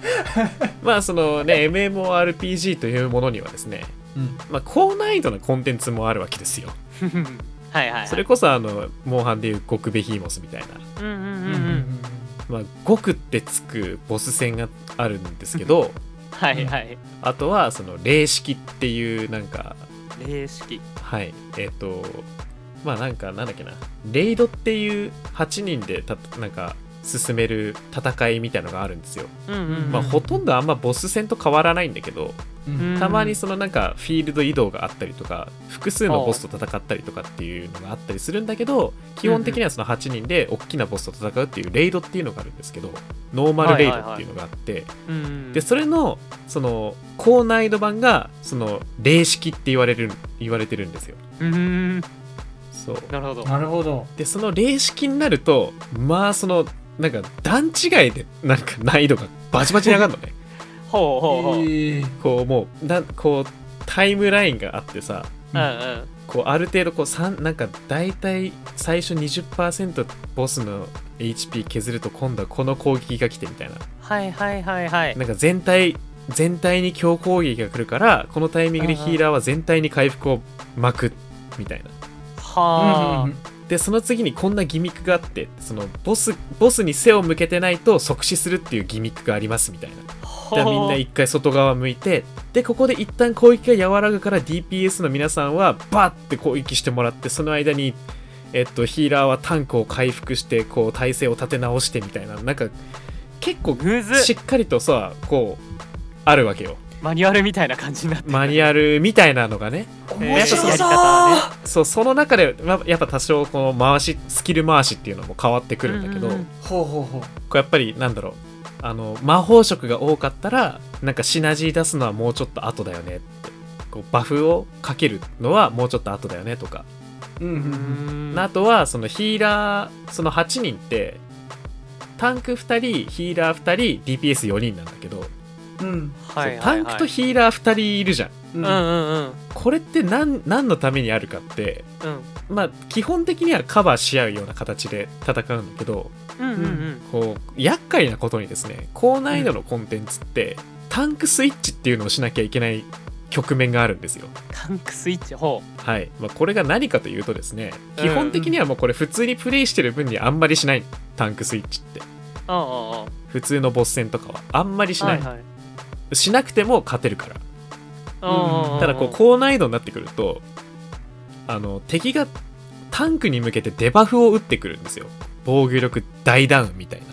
まあそのね MMORPG というものにはですね
うん。
まあ高難易度なコンテンツもあるわけですよ。
はいはいはい。
それこそあのモンハンでいう極ベヒーモスみたいな。
うんうんうん
う
うんん。
まあ極ってつくボス戦があるんですけど
はいはい。
あとはその霊式っていうなんか
霊式。
はい。えっ、とまあなんかなんだっけな。レイドっていう8人でたなんか進める戦いみたいのがあるんですよ、
うんうん
まあほとんどあんまボス戦と変わらないんだけど
うん。
たまにそのなんかフィールド移動があったりとか複数のボスと戦ったりとかっていうのがあったりするんだけど基本的にはその8人で大きなボスと戦うっていうレイドっていうのがあるんですけどノーマルレイドっていうのがあって
うん
でそれのその高難易度版がその霊式って言われる言われてるんですよ。
うーん。
そう。
なるほど。
なるほど。
でその霊式になるとまあそのなんか段違いでなんか難易度がバチバチに上がるのね。
ほうほうほう、うん
えー
こうもうだこうタイムラインがあってさ
うん
こうある程度こうさんなんか大体最初20%ボスの HP 削ると今度はこの攻撃が来てみたいな。
はいはいはいはい。
なんか全体全体に強攻撃が来るからこのタイミングでヒーラーは全体に回復を巻くみたいな。
はあ、
でその次にこんなギミックがあってそのボスボスに背を向けてないと即死するっていうギミックがありますみたいな。でみんな一回外側向いてでここで一旦攻撃が和らぐから DPS の皆さんはバッて攻撃してもらってその間にえっとヒーラーはタンクを回復してこう体勢を立て直してみたいな。なんか結構しっかりとさこうあるわけよ
マニュアルみたいな感じになってる。
マニュアルみたいなのがね。
面白
やり
そう
方ね
そう。その中でまやっぱ多少この回しスキル回しっていうのも変わってくるんだけど、
うんうんうん。
ほうほうほう。
こうやっぱりなんだろうあの魔法色が多かったらなんかシナジー出すのはもうちょっと後だよねって。こうバフをかけるのはもうちょっと後だよねとか、
うんうん
う
うん
ん
あとはそのヒーラーその8人ってタンク2人ヒーラー2人 DPS4 人なん。だけど、
うん
はいはいはい。
そうタンクとヒーラー2人いるじゃん。
うん。
うんうんうん。
これって何何のためにあるかって
うん。
まあ基本的にはカバーし合うような形で戦うんだけど
うんうんうん。
こう厄介なことにですね高難易度のコンテンツって、タンクスイッチっていうのをしなきゃいけない局面があるんですよ。
タンクスイッチほ
はい、まあ、これが何かというとですね
うん。
基本的にはもうこれ普通にプレイしてる分にあんまりしない。タンクスイッチって。
ううんうんうん。
普通のボス戦とかはあんまりしない、
はいはい
しなくても勝てるから。
うん。
ただこう高難易度になってくるとあの敵がタンクに向けてデバフを打ってくるんですよ。防御力大ダウンみたいな。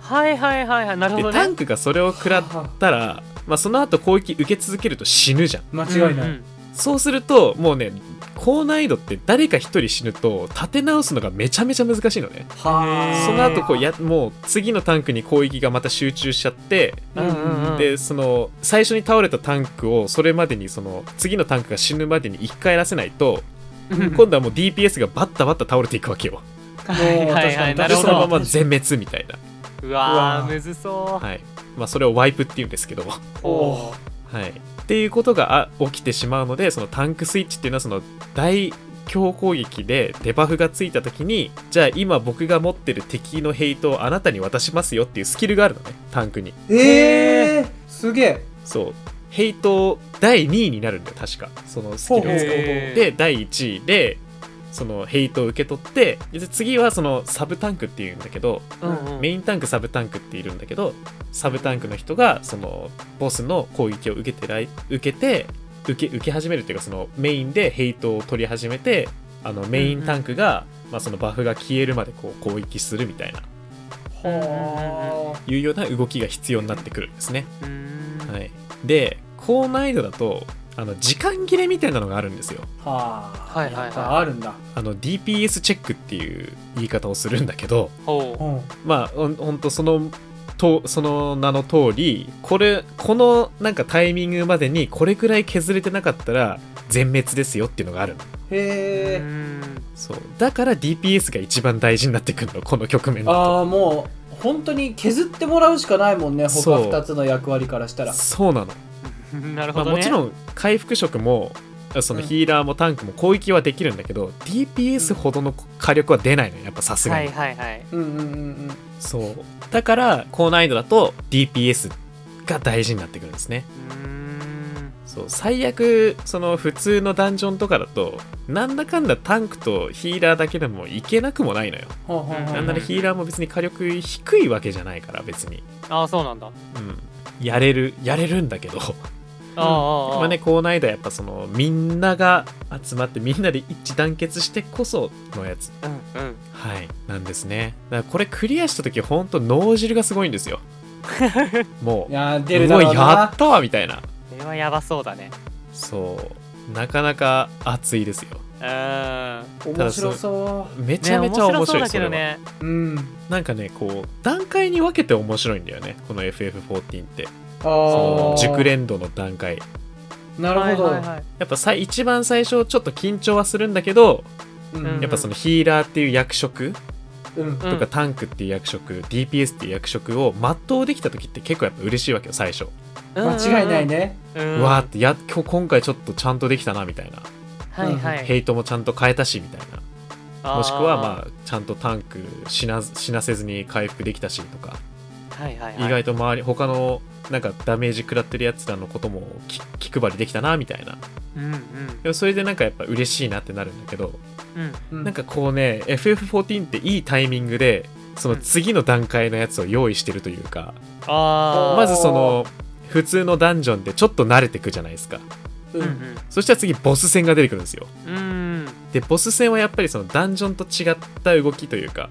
はいはいはいはいなるほどね。
でタンクがそれを食らったら、まあ、その後攻撃受け続けると死ぬじゃん。
間違いない、
うんうん。
そうするともうね高難易度って誰か一人死ぬと立て直すのがめちゃめちゃ難しいのね。
はあ。
その後こうやもう次のタンクに攻撃がまた集中しちゃって
うんうんうん。
でその最初に倒れたタンクをそれまでにその次のタンクが死ぬまでに1回やらせないと
うん。
今度はもう DPS がバッタバッタ倒れていくわけよ。
はいはいはい。なるほど。
そのまま全滅みたいな。
うわー。
うわ
むずそう。
はい。まあそれをワイプっていうんですけど
おー。
はい、っていうことがあ起きてしまうのでそのタンクスイッチっていうのはその大強攻撃でデバフがついた時にじゃあ今僕が持ってる敵のヘイトをあなたに渡しますよっていうスキルがあるのねタンクに。
えー、すげえ。
そう。ヘイト第2位になるんだよ確か。そのスキルを使うで第1位でそのヘイトを受け取ってで次はそのサブタンクっていうんだけど
うんうん。
メインタンクサブタンクっているんだけどサブタンクの人がそのボスの攻撃を受けてらい受けて受け受け始めるっていうかそのメインでヘイトを取り始めてあのメインタンクが、まあ、そのバフが消えるまでこう攻撃するみたいな
は
いうような動きが必要になってくるんですね。はい、で高難易度だとあの時間切れみたいなのがあるんですよ。
あはあ。
はいはいはい。
あるんだ。
あの DPS チェックっていう言い方をするんだけど、まあほんほんとそのとその名の通りこれこのなんかタイミングまでにこれくらい削れてなかったら全滅ですよっていうのがあるの。
へえ。
そう。だから DPS が一番大事になってくるのこの局面だと。
ああもう本当に削ってもらうしかないもんね他
そう。
2つの役割からしたら。
そうなの、まあ、
なるほどね。
もちろん回復色もそのヒーラーもタンクも攻撃はできるんだけど、DPS ほどの火力は出ないのよやっぱさすがに、
はいはいはい。
うんうんうんうん。
そう。だから高難易度だと DPS が大事になってくるんですね。
うーん。
そう。最悪その普通のダンジョンとかだとなんだかんだタンクとヒーラーだけでもいけなくもないのよ、
ほうほうほう
なんならヒーラーも別に火力低いわけじゃないから別に。
ああそうなんだ。
うん。やれるやれるんだけどまあね高難易度はやっぱそのみんなが集まってみんなで一致団結してこそのやつ。
うんうん。
はいなんですね。だからこれクリアした時ほんと脳汁がすごいんですよ。も
いうやー出
う
るだろう
や
な
ったわみたいな。
これはやばそうだね。
そう。なかなか熱いですよ。
面白そ
めちゃめちゃ面白い
ね
それは
だけどね。
ううん。
なんかねこう段階に分けて面白いんだよね。この FF14 って。
あ
そ熟練度の段階。
なるほど、
はいはいはい。
やっぱさ一番最初ちょっと緊張はするんだけど
うん。
うん
やっぱそのヒーラーっていう役職
うん。
とかタンクっていう役職、DPS っていう役職を全うできた時って結構やっぱ嬉しいわけよ最初、
間違いないね。
うん。
うわーってや今日今回ちょっとちゃんとできたなみたいな、
はいはい。
ヘイトもちゃんと変えたしみたいな。もしくはまあちゃんとタンク死な死なせずに回復できたしとか、
はいはいはい。
意外と周り他のなんかダメージ食らってるやつらのことも気気配りできたなみたいな。
うんうん。
それでなんかやっぱ嬉しいなってなるんだけど、
うん。
うん
なんかこうね FF14 っていいタイミングでその次の段階のやつを用意してるというか、
あ
まずその普通のダンジョンでちょっと慣れてくじゃないですか。
う
ーうん。ん
そしたら次ボス戦が出てくるんですよ。
うんうん。
でボス戦はやっぱりそのダンジョンと違った動きというか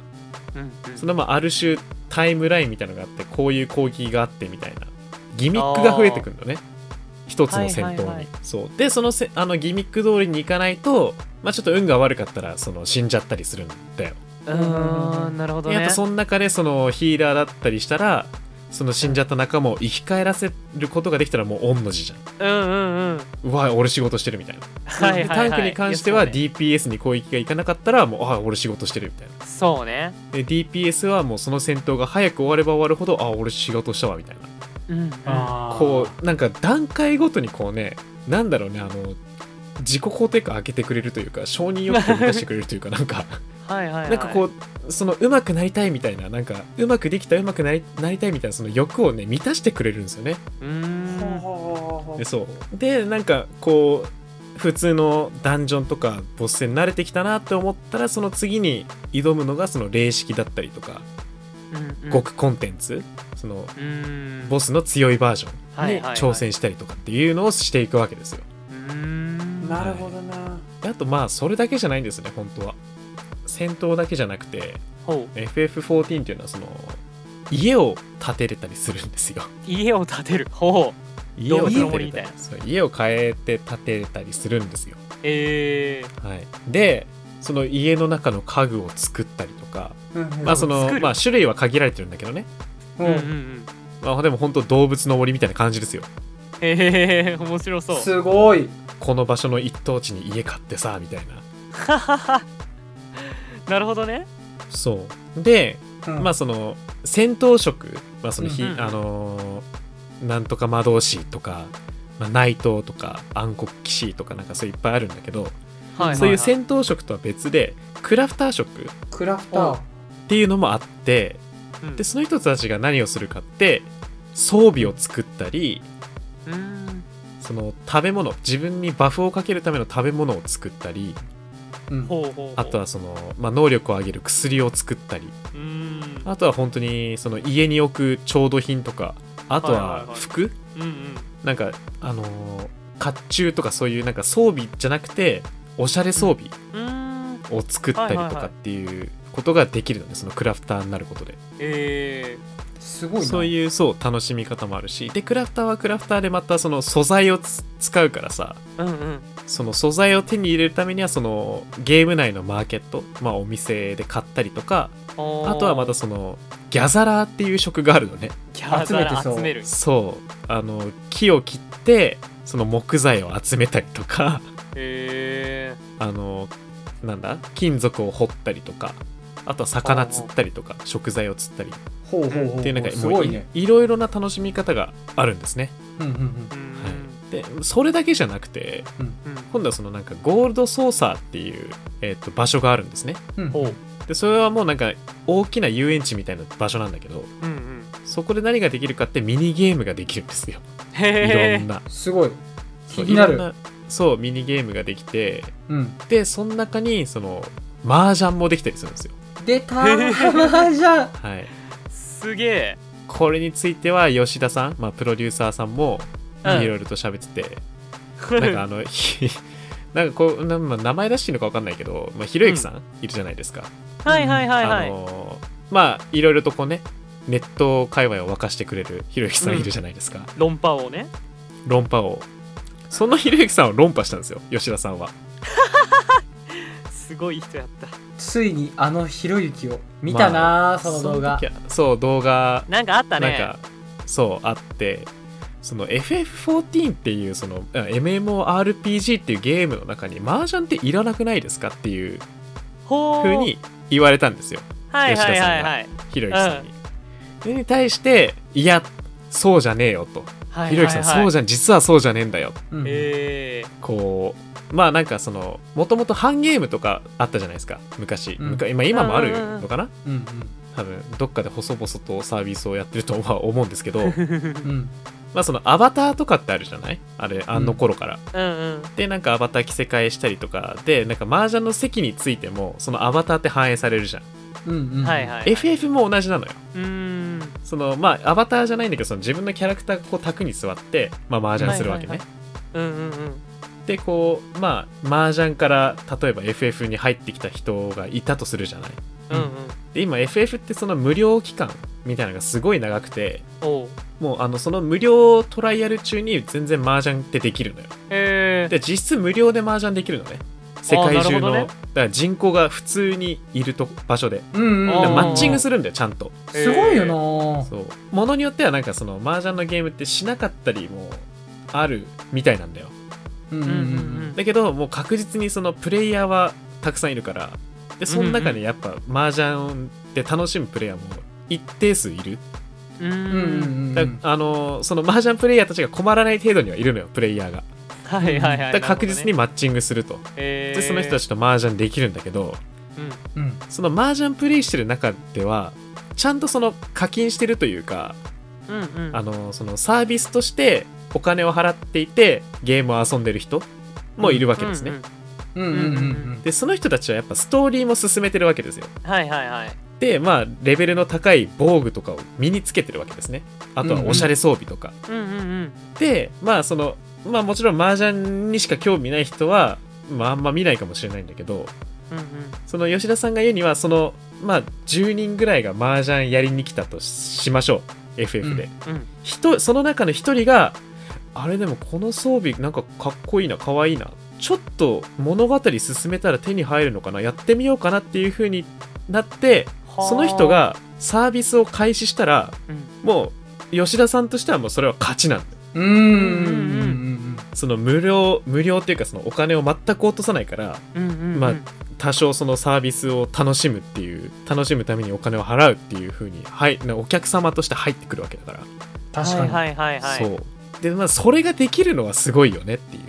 うん。
そのまあある種タイムラインみたいなのがあってこういう攻撃があってみたいな。ギミックが増えてくるのね。一つの戦闘に、
はいはいはい。
そう。でそのせあのギミック通りにいかないと、まあ、ちょっと運が悪かったらその死んじゃったりするんだよ。
うーんなるほどね。
やっぱその中でそのヒーラーだったりしたらその死んじゃった仲間を生き返らせることができたらもう御の字じゃん。
うんうんうん。
うわ俺仕事してるみたいな、
はいはいはい。
でタンクに関しては DPS に攻撃がいかなかったらもうあ俺仕事してるみたいな。
そうね。
で DPS はもうその戦闘が早く終われば終わるほどあ俺仕事したわみたいな。
うん。
こうなんか段階ごとにこうねなんだろうねあの自己肯定感上げてくれるというか承認欲求を満たしてくれるというかなんか
はいはいはい。
なんかこうその上手くなりたいみたいななんか上手くできた上手くなりなりたいみたいなその欲をね満たしてくれるんですよね。
うーん
ほ
でそう。でなんかこう普通のダンジョンとかボス戦慣れてきたなって思ったらその次に挑むのがその霊式だったりとか
うんうん。
極コンテンツそのボスの強いバージョンに
はいはいはい。
挑戦したりとかっていうのをしていくわけですよ。
うーん。
なるほどな。
であとまあそれだけじゃないんですね本当は戦闘だけじゃなくて
ほう。
FF14 っていうのはその家を建てれたりするんですよ。
家を建てる。ほう。
家を建てれたりそう家を変えて建てれたりするんですよ。
えー。
はい。でその家の中の家具を作ったりとか
うん
まあそのまあ種類は限られてるんだけどね。
う
うんうん。ん
まあでも本当動物の森みたいな感じですよ。
へえ面白そう。
すごい。
この場所の一等地に家買ってさみたいな
なるほどね。
そう。で
うん。
まあその戦闘職、まあそのひ
うんうん。
あのーなんとか魔導士とか、まあ、内藤とか暗黒騎士とかなんかそういっぱいあるんだけど、
はい
そういう
せ
戦闘職とは別でクラフター職っ
クラフター。
ていうのもあってでその人たちが何をするかって装備を作ったり
うん。
その食べ物自分にバフをかけるための食べ物を作ったりあとはその、まあ、能力を上げる薬を作ったり。あとは本当にその家に置く調度品とか。あと
は
服、なんかあのー甲冑とかそういうなんか装備じゃなくておしゃれ装備を作ったりとかっていうことができるのでそのクラフターになることで。
え
すごいな。
そういうそう楽しみ方もあるし。でクラフターはクラフターでまたその素材をつ使うからさ。
ー、うんうん。
その素材を手に入れるためにはそのゲーム内のマーケット、まあ、お店で買ったりとかあとはまたそのギャザラーっていう職があるのね。
ギャ
集めてそう
集める。
そう。あの木を切ってその木材を集めたりとか。
へえ
あのなんだ？金属を掘ったりとかあとは魚釣ったりとか食材を釣ったりっ
ほうほうほう。
ていうなんかもうい
すごいね。
いろいろな楽しみ方があるんですね。
うんうんうん。
うん
でそれだけじゃなくて
うん。
今度はそのなんかゴールドソーサーっていう、えー、と場所があるんですね。
うん。
ほう。
でそれはもうなんか大きな遊園地みたいな場所なんだけど
うんうん。
そこで何ができるかってミニゲームができるんですよ。いろんな。
すごい。
そう
気にないる
ろんなそうミニゲームができて
うん。
でその中にその麻雀もできたりするんですよ
出たーマージャン
はい。
すげえ。
これについては吉田さん、まあ、プロデューサーさんもい
うん。
ろいろと喋ってて、なんかあの ひなんかこうな、まあ、名前出していいのか分かんないけど、まあ、ひろゆきさんいるじゃないですか、
はいはいはいは
あ
い
のーまあいろいろとこうねネット界隈を沸かしてくれるひろゆきさんいるじゃないですか、
論破王ね。
論破を。そのひろゆきさんを論破したんですよ吉田さんは
すごい人やった。
ついにあのひろゆきを見たなー、その動画。
そう動画
なんかあったね。
なんかそうあってその FF14 っていうそのあ MMORPG っていうゲームの中に麻雀っていらなくないですかっていう
ほう
風に言われたんですよ。
はいはいはい
吉田
はい
ひろゆきさんに。それに対していやそうじゃねえよと。
はい
ひろゆきさんそうじゃん実はそうじゃねえんだよ。
うん。
え
こうまあなんかそのもともと半ゲームとかあったじゃないですか昔、
うん。
今今もあるのかな？
うんうん。
多分どっかで細々とサービスをやってるとは思うんですけど。
ー
うん。
まあそのアバターとかってあるじゃない？あれあの頃から、
うんうん。
でなんかアバター着せ替えしたりとかでなんか麻雀の席についてもそのアバターって反映されるじゃん、
うんうん。
はいはい
FF も同じなのよ。
うーん
そのまあアバターじゃないんだけどその自分のキャラクターがこう卓に座ってまあ麻雀するわけね、
はいうんうんうん。
でこうまあ麻雀から例えば FF に入ってきた人がいたとするじゃない。
うんうん。
で今 FF ってその無料期間みたいなのがすごい長くてもうあのその無料トライアル中に全然麻雀ってできるのよ。
へえ
で実質無料で麻雀できるのね世界中の、
ね。
だから人口が普通にいると場所で。
うんうん。
マッチングするんだよちゃんと。
すごいよな。ぁ
そう。ものによってはなんかその麻雀のゲームってしなかったりもあるみたいなんだよ。
うんうん
うん。
だけどもう確実にそのプレイヤーはたくさんいるから。でその中にやっぱ麻雀で楽しむプレイヤーも一定数いる、
う
うんうん。
あのその麻雀プレイヤーたちが困らない程度にはいるのよプレイヤーが
はいはいはい
だから確実にマッチングすると、
で
でその人たちと麻雀できるんだけど
うん。
その麻雀プレイしてる中ではちゃんとその課金してるというか
うんうん。うん
あのそのサービスとしてお金を払っていてゲームを遊んでる人もいるわけですね、
うん。うん
うんうんうん。
でその人たちはやっぱストーリーも進めてるわけですよ。
はいはいはい。
でまあレベルの高い防具とかを身につけてるわけですね。あとはおしゃれ装備とか、
うんうんうん。
でまあそのまあもちろん麻雀にしか興味ない人は、まあ、あんま見ないかもしれないんだけど
うんうん。
その吉田さんが言うにはそのまあ10人ぐらいが麻雀やりに来たとしましょう。FF で、
うん
人その中の一人があれでもこの装備なんかかっこいいな可愛いな。ちょっと物語進めたら手に入るのかな。やってみようかなっていう風になって
はあ。
その人がサービスを開始したら
うん。
もう吉田さんとしてはもうそれは勝ちなんだよ。
うんうんうん
その無料無料っていうかそのお金を全く落とさないから
うんうんうん。
まあ多少そのサービスを楽しむっていう楽しむためにお金を払うっていう風にはいなお客様として入ってくるわけだから、
確かに
はいはいはい。はい
そう。でまあそれができるのはすごいよねっていう。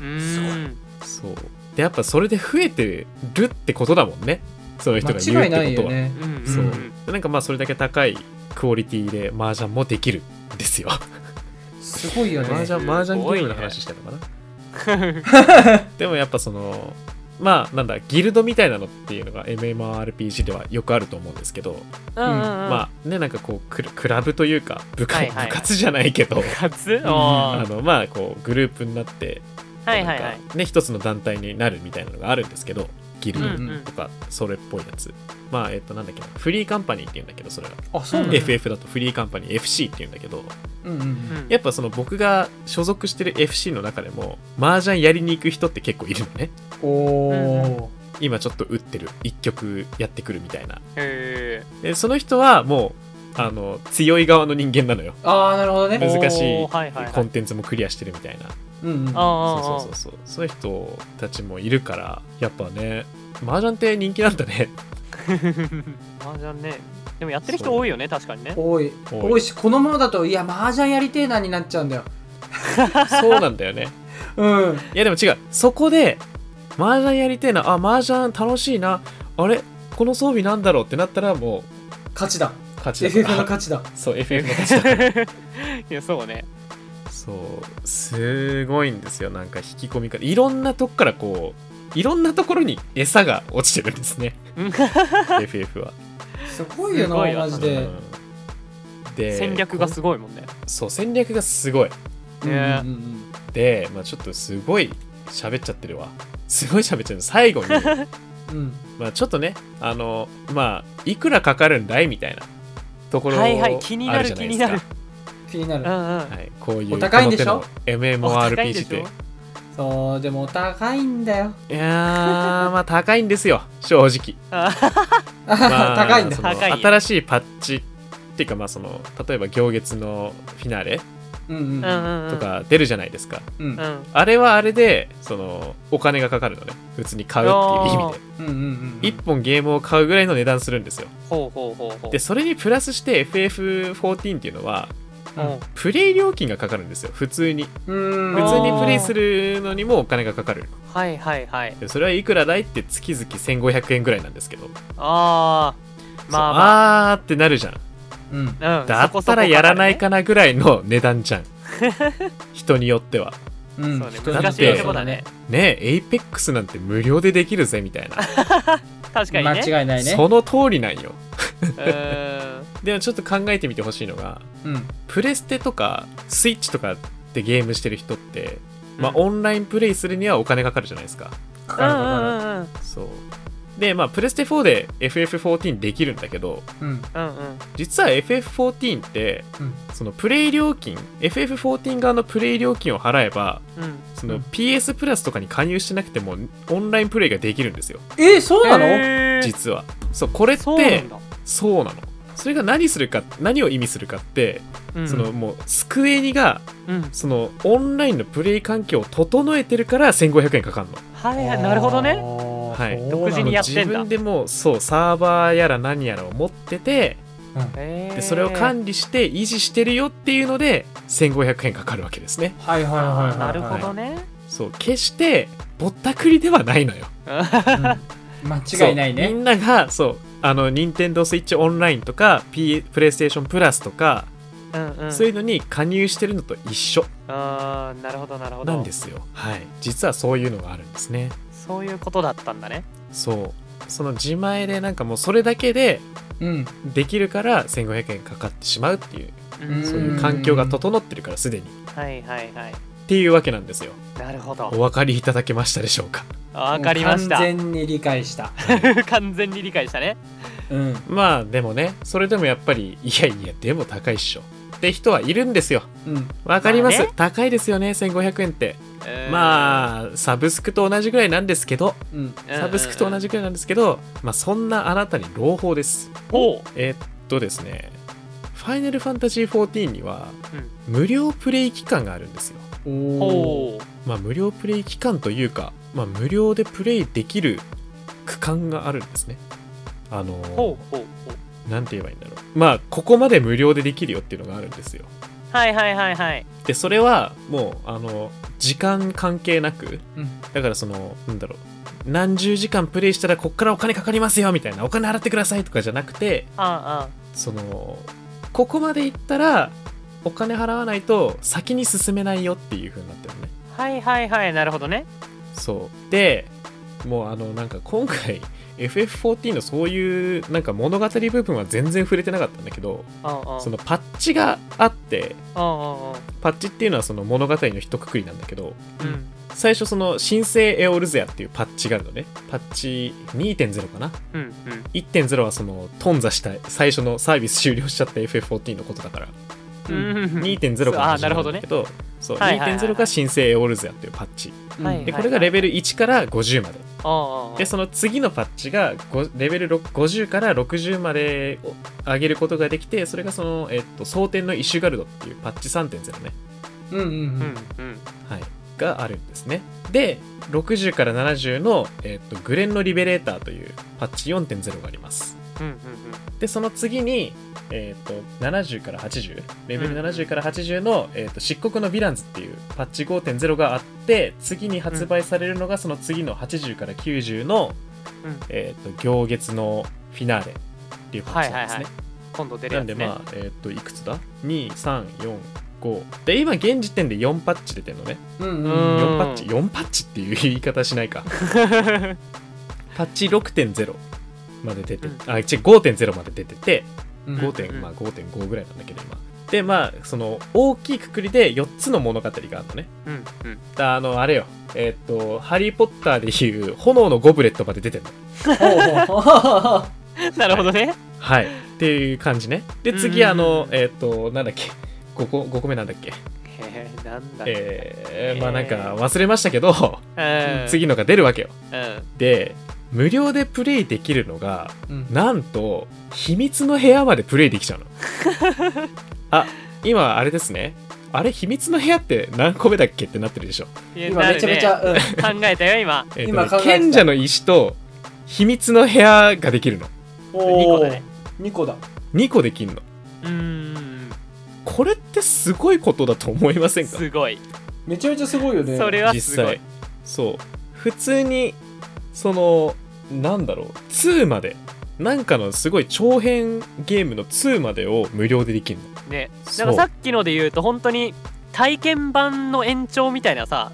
うーん。
そう。でやっぱそれで増えてるってことだもんね。その人が言うってことは、
よね。
うんうん
そう。なんかまあそれだけ高いクオリティで麻雀もできるんですよ
すごいよね。
麻雀麻雀ゲームの話してるのかな？でもやっぱそのまあなんだギルドみたいなのっていうのが MMORPG ではよくあると思うんですけど、
うんうんうん。
まあねなんかこうクラクラブというか部下、
はいはい。はい
部活じゃないけど
部活？
ん
あ
あのまあこうグループになって
ーはいはいはい。
なんかね一つの団体になるみたいなのがあるんですけどギルド
うんうん。
とかそれっぽいやつ、まあえっとなんだっけな。フリーカンパニーっていうんだけどそれは、
あそうなんだ。
FF だと。フリーカンパニー FC っていうんだけど。
うんうん
うん。
やっぱその僕が所属してる FC の中でも麻雀やりに行く人って結構いるのね。
おお
今ちょっと打ってる一曲やってくるみたいな。
へ
でその人はもうあの強い側の人間なのよ。
ああなるほどね。
難しい。コンテンツもクリアしてるみたいな
うん
そうそうそうそう。そういう人たちもいるからやっぱね麻雀って人気なんだね。
麻雀ね。でもやってる人多いよね確かにね。
多い。
多い。
しこのままだといや麻雀やりてえなになっちゃうんだよ。
そうなんだよね。
うん。
いやでも違う。そこで麻雀やりてえなあ麻雀楽しいなあれこの装備なんだろうってなったらも
勝ちだ。
う勝ちだ。
FF の勝ちだ。
そう FF の勝ちだ
いやそうね
そうすごいんですよ。なんか引き込み方いろんなとこからこういろんなところに餌が落ちてるんですね。FF は、
すごいよなマジで。
うん。で
戦略がすごいもんね。
そう戦略がすごい。
ね。
うん
で、まあ、ちょっとすごい喋っちゃってるわ。すごい喋っちゃう最後に。
うん。
まあちょっとねあのまあいくらかかるんだいみたいなところ
はいはい気になる
あじゃないですか。
気になる
気になる
うんうん。
はい、こういう
お高いんでしょ
？MMORPG っ
して。ょ
そうでもお高いんだよ。
いやーまあ高いんですよ。正直。
あ
まあ
高いんだ。
新しいパッチっていうかまあその例えば行月のフィナーレ
ううんうん。
うんうんうん。
とか出るじゃないですか、
うん。うん。
うん
あれはあれでそのお金がかかるのね。普通に買うっていう意味で。
うんうん
1本ゲームを買うぐらいの値段するんですよ。
ほうほうほうほう。
でそれにプラスして FF14 っていうのは
うん
プレイ料金がかかるんですよ普通に。
うん。
普通にプレイするのにもお金がかかる。
はいはいはい。
でそれはいくらだいって月々1500円ぐらいなんですけど。
ああ
ま
まあ。ま
ああーってなるじゃん。
うん。
うん
だったらやらないかなぐらいの値段じゃん。人によっては。
うん。
そうね
人によって
難しいとこ
だね。
ねえ Apex なんて無料でできるぜみたいな、
確かにね。
間違いないね。
その通りなんよでもちょっと考えてみてほしいのが
うん。
プレステとかスイッチとかでゲームしてる人って、まあ、
うん。
オンラインプレイするにはお金かかるじゃないですか。
かかるかか
うんうんうん
そう。でまあプレステ4で FF14 できるんだけど
るうん。
実は FF14 って
うん。
そのプレイ料金 FF14 側のプレイ料金を払えば
うん。
その
うん。
PS プラスとかに加入してなくてもオンラインプレイができるんですよ。
えそうなの？
実はそうこれって
そうな
の。それが何するか何を意味するかって、
うん。
そのもうスクエニが
うん。
そのオンラインのプレイ環境を整えてるから1500円かかるの。
はいはいなるほどね。
はい。
独自にやってんだ。
自分でもうそうサーバーやら何やらを持ってて
うん。
でそれを管理して維持してるよっていうので1500円かかるわけですね。
はいはいはいはいはい。
なるほどね
そう決してぼったくりではないのよ。
う ん間違いないね。
みんながそう。あの任天堂スイッチオンラインとか、P、プレイステーションプラスとか、
うんうん。
そういうのに加入してるのと一緒。
あーなるほどなるほど。
なんですよ。はい。実はそういうのがあるんですね。
そういうことだったんだね。
そう。その自前でなんかもうそれだけで
うん。
できるから1500円かかってしまうっていう
うん。
そういう環境が整ってるからすでに。っ
はいはいはい
ていうわけなんですよ。
なるほど。
お分かりいただけましたでしょうか？
わかりました。
完全に理解した。
完全に理解したね。
うん。
まあでもねそれでもやっぱりいやいやでも高いっしょって人はいるんですよ。
うん。
わかります、
まあね。
高いですよね1500円って。
あ
まあサブスクと同じぐらいなんですけど
うん。
サブスクと同じぐらいなんですけどまあそんなあなたに朗報です。
ほ
えーっとですねファイナルファンタジー14には
う、
無料プレイ期間があるんですよ。
うん、
お
まあ無料プレイ期間というか、まあ、無料でプレイできる区間があるんですね。あの
ほ
なんて言えばいいんだろう。まあここまで無料でできるよっていうのがあるんですよ。
はいはいはいはい。
でそれはもうあの時間関係なく
うん。
だからそのなんだろう何十時間プレイしたらこっからお金かかりますよみたいなお金払ってくださいとかじゃなくて
あ。
そのここまで行ったらお金払わないと先に進めないよっていう風になってるのね。
あはいはいはいなるほどね。
そう。でもうあのなんか今回 FF14 のそういうなんか物語部分は全然触れてなかったんだけどそのパッチがあってパッチっていうのはその物語の一括りなんだけど
うん
最初その新生エオルゼアっていうパッチがあるのね。パッチ2.0かな。
うんうん。
1.0はその頓挫した最初のサービス終了しちゃった FF14 のことだから。
うん。うん
2.0から
あーなるほどね
始まるんだけどそう
はいはいはいはい。
2.0が新生エオルゼアっていうパッチ。
うん。
はい
でこれがレベル1から50まで。
ああ
でその次のパッチがごレベル6 50から60までを上げることができてそれがその、えっと、蒼天のイシュガルドっていうパッチ3.0ね、
うんうんう
うんうんん。
はい、があるんですね。で60から70の、えっと、グレンのリベレーターというパッチ4.0があります。
うんうん
でその次に、えっと70から80レベル
うん
70から80の、えっと漆黒のヴィランズっていうパッチ5.0があって次に発売されるのがその次の80から90の、
うん。
えっと行月のフィナーレっていうパッチなんですね、
今度出る
なん
やつね。
でまあえっ、といくつだ？2345で今現時点で4パッチ出てるのね。
うんうん
うん。
4パッチ？4パッチっていう言い方しないか。パッチ6.0まで出て、
うん。
あ違う5.0まで出てて
うん。
5点、
うん。
まあ、5.5ぐらいなんだけど今。でまあその大きいくくりで4つの物語があるのね。
うんうん。
あのあれよ。えっ、と「ハリー・ポッター」でいう炎のゴブレットまで出てるの。
なるほどね。
はい。っていう感じね。で次
うん
あのえっ、となんだっけ 5, 個5個目なんだっけ？
へえなんだ
えー、まあなんか忘れましたけど、
うん。
次のが出るわけよ。
うん。
で無料でプレイできるのが
うん。
なんと秘密の部屋までプレイできちゃうの。あ今あれですね。あれ秘密の部屋って何個目だっけってなってるでしょ。
今めちゃめちゃ、うん、
考えたよ今。
えーとね
今
賢者の石と秘密の部屋ができるの。
お
二個だね。
2個だ。
2個できるの。
うーん
これってすごいことだと思いませんか？
すごい。
めちゃめちゃすごいよね。
それはすごい。
実際。そう。普通にそのなんだろう。2まで。なんかのすごい長編ゲームの2までを無料でできるの。
ね。なんかさっきので言うと本当に体験版の延長みたいなさ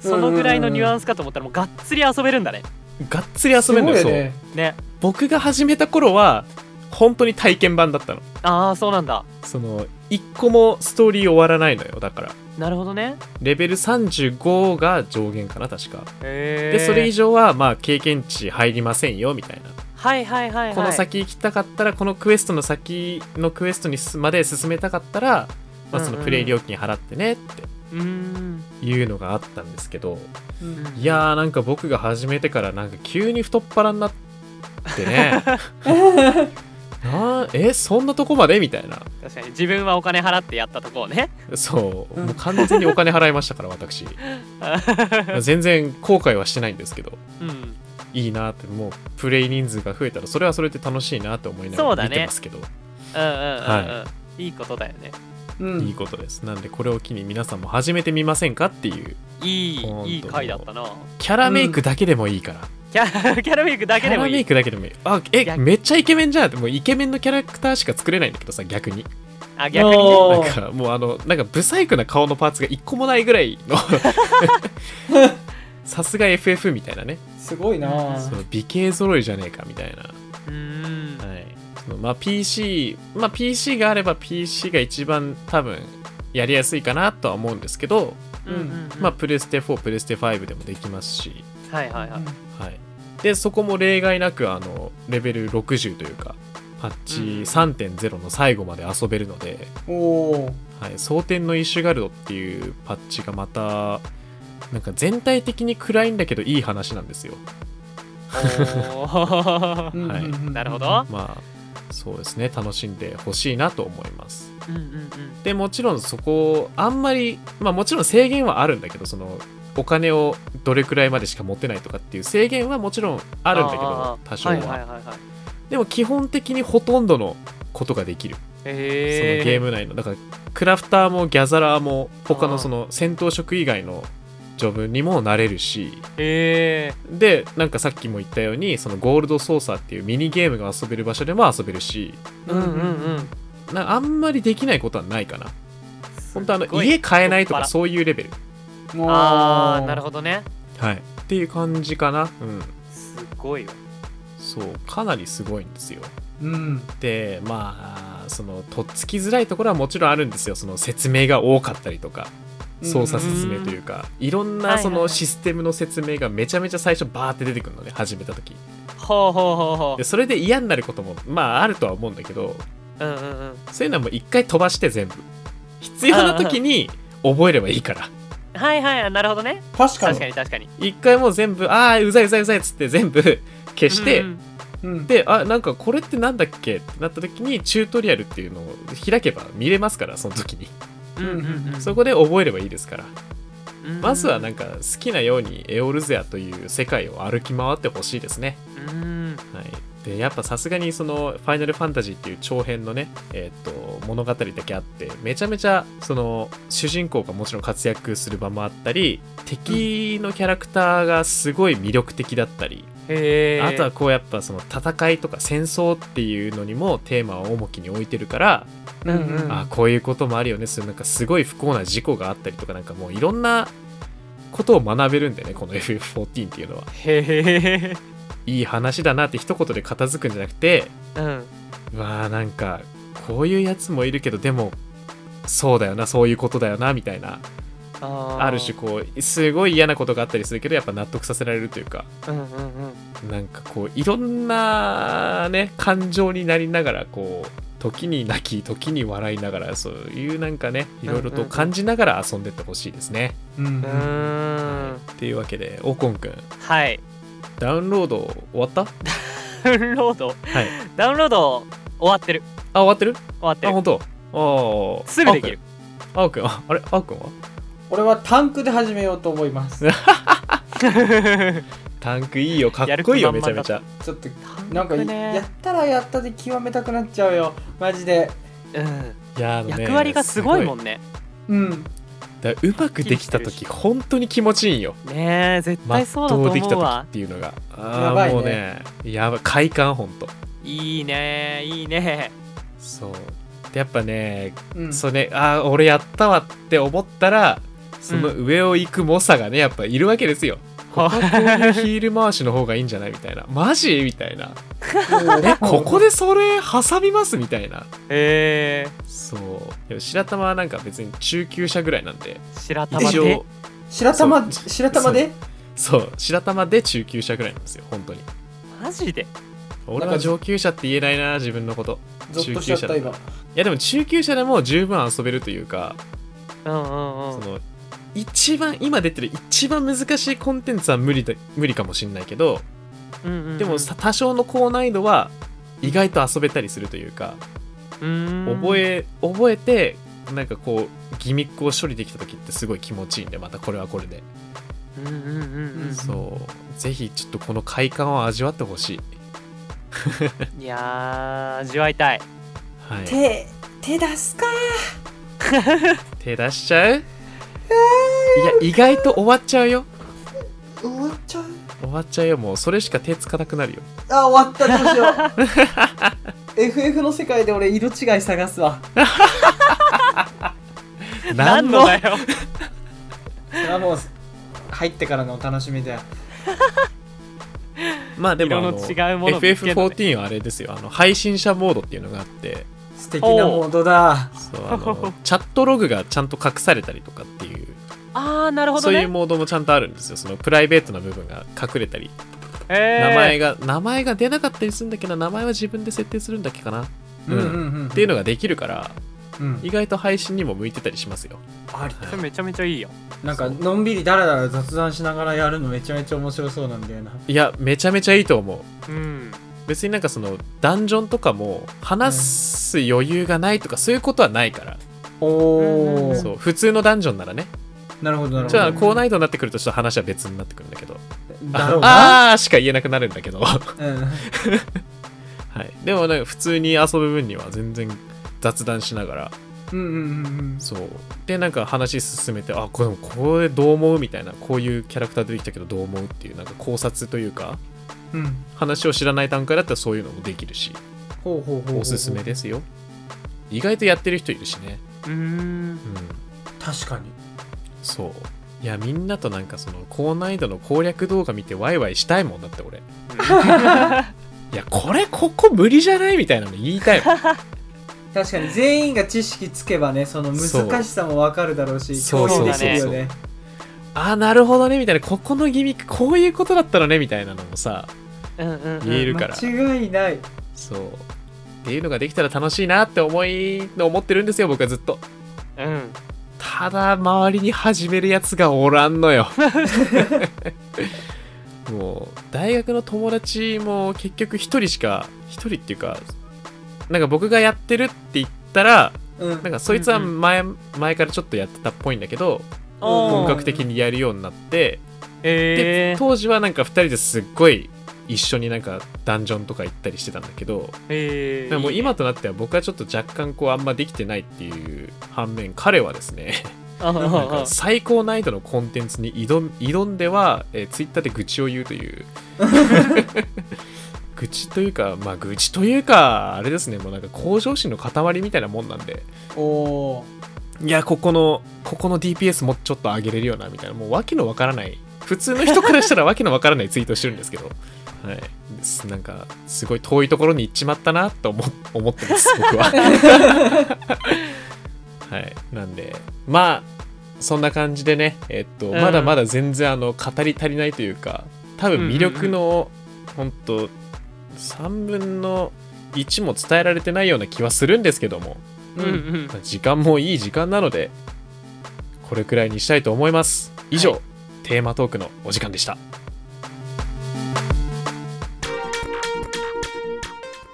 そのぐらいのニュアンスかと思ったらもうがっつり遊べるんだね。
がっつり遊べるのよ。そう。
ね。
僕が始めた頃は本当に体験版だったの。
ああそうなんだ。
その一個もストーリー終わらないのよだから。
なるほどね。
レベル35が上限かな確か。
へえ
でそれ以上はまあ経験値入りませんよみたいな。
はいはいはいはい。
この先行きたかったらこのクエストの先のクエストにすまで進めたかったら、まあ、そのプレイ料金払ってねっていうのがあったんですけど。
うん。
いやーなんか僕が始めてからなんか急に太っ腹になってね なえそんなとこまで？みたいな。
確かに自分はお金払ってやったとこをね。
そう。
うん
もう完全にお金払いましたから私。全然後悔はしてないんですけど。
うん。
いいなってもうプレイ人数が増えたらそれはそれで楽しいなって思いながら
そうだね
見てますけど、
うんうんうんうん、、
はい。
いことだよね。
うん
いいことです。なんでこれを機に皆さんも始めてみませんかっていう。
いいいい回だったな。
キャラメイクだけでもいいから、
キャキャラメイクだ
キャラメイ
けでもいい
クだけでもいい。あえ
逆。
めっちゃイケメンじゃん。ってもうイケメンのキャラクターしか作れないんだけどさ逆に。
あ逆に？
なんかもうあのなんかブサイクな顔のパーツが一個もないぐらいの。さすが FF みたいなね。
すごいな。
その美形揃いじゃねえかみたいなまあ PC、まあ、PC があれば PC が一番多分やりやすいかなとは思うんですけど、
うんうんうん。
まあ、プレステ4プレステ5でもできますし、
はいはいはい。
はい、でそこも例外なくあのレベル60というかパッチ
うん
3.0の最後まで遊べるので、
おお
はい、蒼天のイッシュガルドっていうパッチがまたなんか全体的に暗いんだけどいい話なんですよ。はい。
なるほど。
まあそうですね。楽しんでほしいなと思います。
うんうんうん。
でもちろんそこあんまりまあもちろん制限はあるんだけどそのお金をどれくらいまでしか持ってないとかっていう制限はもちろんあるんだけど多少は,、
はいはいはいはい
でも基本的にほとんどのことができる、
へ
そのゲーム内の。だからクラフターもギャザラーも他のその戦闘職以外のジョブにもなれるし。
へえ
でなんかさっきも言ったようにそのゴールド操作っていうミニゲームが遊べる場所でも遊べるし。
うんうんうん。
なあんまりできないことはないかな。本当あの家買えないとかそういうレベル。
腹ああなる
ど
ほどね。
はい。っていう感じかな。うん。
すごいわ
そうかなりすごいんですよ。
うん。
でまあそのとっつきづらいところはもちろんあるんですよ。その説明が多かったりとか操作説明というかいろんなそのシステムの説明がめちゃめちゃ最初バーって出てくるのね始めた時。
ほうほうほうほ
でそれで嫌になることもまああるとは思うんだけど
ううんうんうん。
そういうのはもう一回飛ばして全部。必要な時に覚えればいいから。
はいはい。なるほどね。
確かに。
確かに確かに。
一回もう全部ああうざいうざいうざいっつって全部 消して、
うんうん。
うん。
であなんかこれってなんだっけ？ってなった時にチュートリアルっていうのを開けば見れますからその時に、そこで覚えればいいですから、
うん
まずはなんか好きなようにエオルゼアという世界を歩き回ってほしいですね、
うん。
はい、でやっぱさすがにその「ファイナルファンタジー」っていう長編のね、えー、と物語だけあってめちゃめちゃその主人公がもちろん活躍する場もあったり敵のキャラクターがすごい魅力的だったり、あとはこうやっぱその戦いとか戦争っていうのにもテーマを重きに置いてるから、
うんうん。
あこういうこともあるよねそなんかすごい不幸な事故があったりとかなんかもういろんなことを学べるんでねこの FF14 っていうのは。いい話だなって一言で片付くんじゃなくて
うん。
うわーなんかこういうやつもいるけどでもそうだよなそういうことだよなみたいな
あ
る種こうすごい嫌なことがあったりするけどやっぱ納得させられるというか。
うんうんうん。
なんかこういろんなね感情になりながらこう時に泣き時に笑いながらそういうなんかねいろいろと感じながら遊んでってほしいですね。
うんうん。
うーん
っていうわけでおこんくん
はい。
ダウンロード終わった？
ダウンロード？
はい。
ダウンロード終わってる。
あ終わってる？
終わってる。
あ本当？あー。
すぐできる。
ああおくん。ああれあおくんは？
俺はタンクで始めようと思います。
タンクいいよ。かっこいいよめちゃめちゃ。
ちょっとなんかやったらやったで極めたくなっちゃうよ。マジで。
うん。
いやね
役割がすごいも
ん
んね。
うん。
だうまくできた時本当に気持ちいいんよ。
ねえ絶対そうだと
全うできた時っていうのが。あ
やばいね
あもうね。やばい快感ほんと。
いいねいいね。
そう。でやっぱね
うん。
そうねあー俺やったわって思ったらその上を行く猛者がねやっぱいるわけですよ、ここういうヒール回しの方がいいんじゃないみたいな。マジみたいな。えここで？それ挟みますみたいな。
へえ
そう。でも白玉はなんか別に中級者ぐらいなんで。
白玉で？
白玉白玉で？
そう。白玉で中級者ぐらいなんですよ本当に。
マジで？
俺は上級者って言えないな自分のこと。中級者いやでも中級者でも十分遊べるというか、
うんうんうん。
その一番今出てる一番難しいコンテンツは無理だ無理かもしれないけど
うんうんうん。
でもさ多少の高難易度は意外と遊べたりするというか、
うーん。
覚え覚えてなんかこうギミックを処理できた時ってすごい気持ちいいんでまたこれはこれで、
うんうんうんうん
そう。ぜひちょっとこの快感を味わってほしい、
いやー味わいたい。
はい、
手手出すか
手出しちゃう？いや意外と終わっちゃうよ。
終わっちゃう？
終わっちゃうよ。もうそれしか手つかなくなるよ。
あ終わった。どうしよう。FF の世界で俺色違い探すわ。
何の？だよ。
それはもう入ってからのお楽しみだよ
まあでもあの
色の違うもね。
FF14 はあれですよ。あの配信者モードっていうのがあって
素敵なモードだ。
そうあのチャットログがちゃんと隠されたりとかっていう。
ああなるほどね。
そういうモードもちゃんとあるんですよ。そのプライベートな部分が隠れたり、
えー。
名前が名前が出なかったりするんだけど名前は自分で設定するんだっけかな、
うんうん。うん
っていうのができるから
うん。
意外と配信にも向いてたりしますよ。
あり。
それめちゃめちゃいいよ。
なんかのんびりだらだら雑談しながらやるのめちゃめちゃ面白そうなんだよな。い
やめちゃめちゃいいと思う。
うん
別になんかそのダンジョンとかも話す余裕がないとかそういうことはないから、
おお
そう普通のダンジョンならね。
なるほどなるほ
じゃあ
ど
高難易度になってくるとちょっと話は別になってくるんだけど。
だろうな。
ああーしか言えなくなるんだけど。は
うん。
い。でもなんか普通に遊ぶ分には全然雑談しながら。
うんうんうん
そう。でなんか話進めてあこれこれどう思う？みたいなこういうキャラクター出てきたけどどう思う？っていうなんか考察というか
うん。うん。
話を知らない段階だったらそういうのもできるし。おすすめですよ。意外とやってる人いるしね。
うーん。
うん
確かに。
そう。いやみんなとなんかその高難易度の攻略動画見てワイワイしたいもんだって俺。いやこれここ無理じゃないみたいなの言いたいもん。
確かに。全員が知識つけばねその難しさもわかるだろうし
そう
共有できるよ
そう
ね
あーなるほどねみたいな。ここのギミックこういうことだったのねみたいなのもさ
うんうんうん。
言えるから。
間違いない。
そう。っていうのができたら楽しいなって思い思ってるんですよ僕はずっと。
うん。
ただ周りに始めるやつがおらんのよ。もう大学の友達も結局一人しか一人っていうかなんか僕がやってるって言ったら
うん。
なんかそいつは前,、前からちょっとやってたっぽいんだけど本格的にやるようになってで
えー
当時はなんか2人ですっごい一緒になんかダンジョンとか行ったりしてたんだけど
えー。
でももう今となっては僕はちょっと若干こうあんまできてないっていう反面彼はですね最高難易度のコンテンツに挑ん挑んでは、えー、ツイッターで愚痴を言うという。愚痴というかまあ愚痴というかあれですね。もうなんか向上心の塊みたいなもんなんで。
おお
いやここのここの DPS もちょっと上げれるよなみたいな。もう訳のわからない。普通の人からしたら 訳のわからないツイートしてるんですけど。はい。なんかすごい遠いところに行っちまったなと思 思ってます僕は。はい。なんでまあそんな感じでねえっと、
うん。
まだまだ全然あの語り足りないというか多分魅力の、ほんと3分の1も伝えられてないような気はするんですけども
うんうん。
まあ時間もいい時間なのでこれくらいにしたいと思います。以上、
は
テーマトークのお時間でした。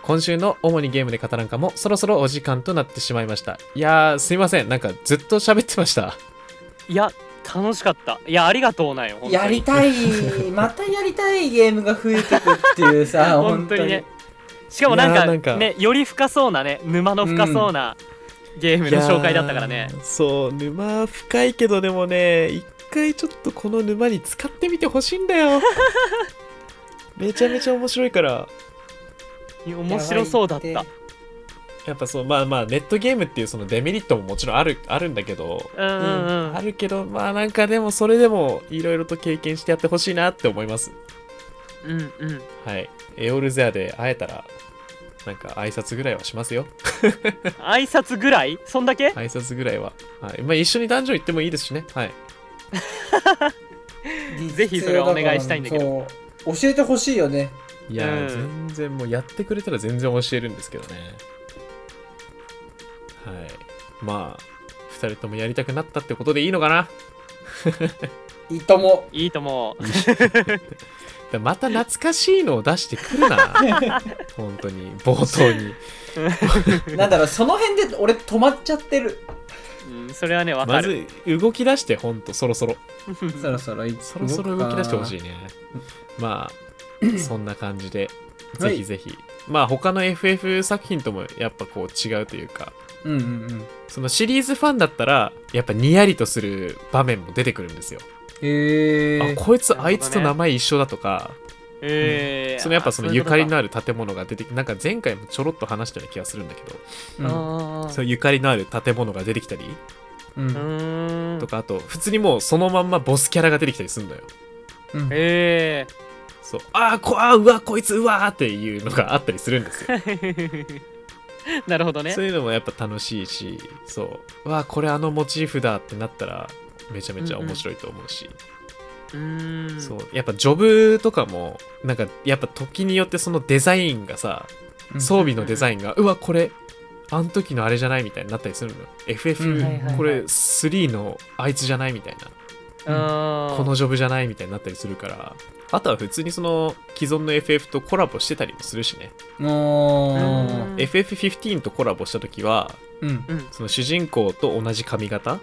今週の主にゲームで語らんかもそろそろお時間となってしまいました。いやーすいません。なんかずっと喋ってました。
いや楽しかった。いやありがとうなんよ本当に。
やりたい。またやりたいゲームが増えてくっていうさ
本当にね。しかもなんかねより深そうなね沼の深そうなゲームの紹介だったからね。
そう沼深いけどでもね一回ちょっとこの沼に使ってみてほしいんだよ。めちゃめちゃ面白いから。
面白そうだった。
や
っぱそうまあまあネットゲームっていうそのデメリットももちろんあるあるんだけど、
うんうんうん。
あるけどまあなんかでもそれでもいろいろと経験してやってほしいなって思います。
うんうん。
はい。エオルゼアで会えたらなんか挨拶ぐらいはしますよ。
挨拶ぐらい？そんだけ？
挨拶ぐらいは、はい。まあ、一緒にダンジョン行ってもいいですしね。はい。
ぜひそれはお願いしたいんだけど。
教えてほしいよね。
いやー、
うん。
全然もうやってくれたら全然教えるんですけどね。はい。まあ2人ともやりたくなったってことでいいのかな？い
いとも。
いいと思う
だまた懐かしいのを出してくるな。本当に。冒頭に。
なんだろうその辺で俺止まっちゃってる。
うんそれはねわか
ま
る
ず動き出してほんとそろそろ。
そろそろ
そろそろ動き出してほしい
い
ねまあそんな感じで
はい。
ぜひぜひ、まあ他の FF 作品ともやっぱこう違うというか。
うんうんうん。
そのシリーズファンだったらやっぱニヤリとする場面も出てくるんですよ、
へえ
あこいつあいつと名前一緒だとか、
えー。
そのやっぱその
あ
ゆかりの
あ
ある建物が出てきなんか前回もちょろっと話したような気がするんだけど。
うん。
そゆかりのある建物が出てきたり。
うん。
とかあと普通にもうそのまんまボスキャラが出てきたりするのよ。
うん。
え
そう。あーこあーうわこいつうわーっていうのがあったりするんですよ。
ー、なるほどね。
そういうのもやっぱ楽しいしそう。うわこれあのモチーフだってなったらめちゃめちゃ面白いと思うし、
うーん。
そう。やっぱジョブとかもなんかやっぱ時によってそのデザインがさ
うん。
装備のデザインが、うわこれあの時のあれじゃないみたいになったりするの。よ FF、これ3のあいつじゃないみたいな。
あー。
このジョブじゃないみたいになったりするから。あとは普通にその既存の FF とコラボしてたりもするしね、
もう
うん。
FF15 とコラボした時は
うん
うん。
その主人公と同じ髪型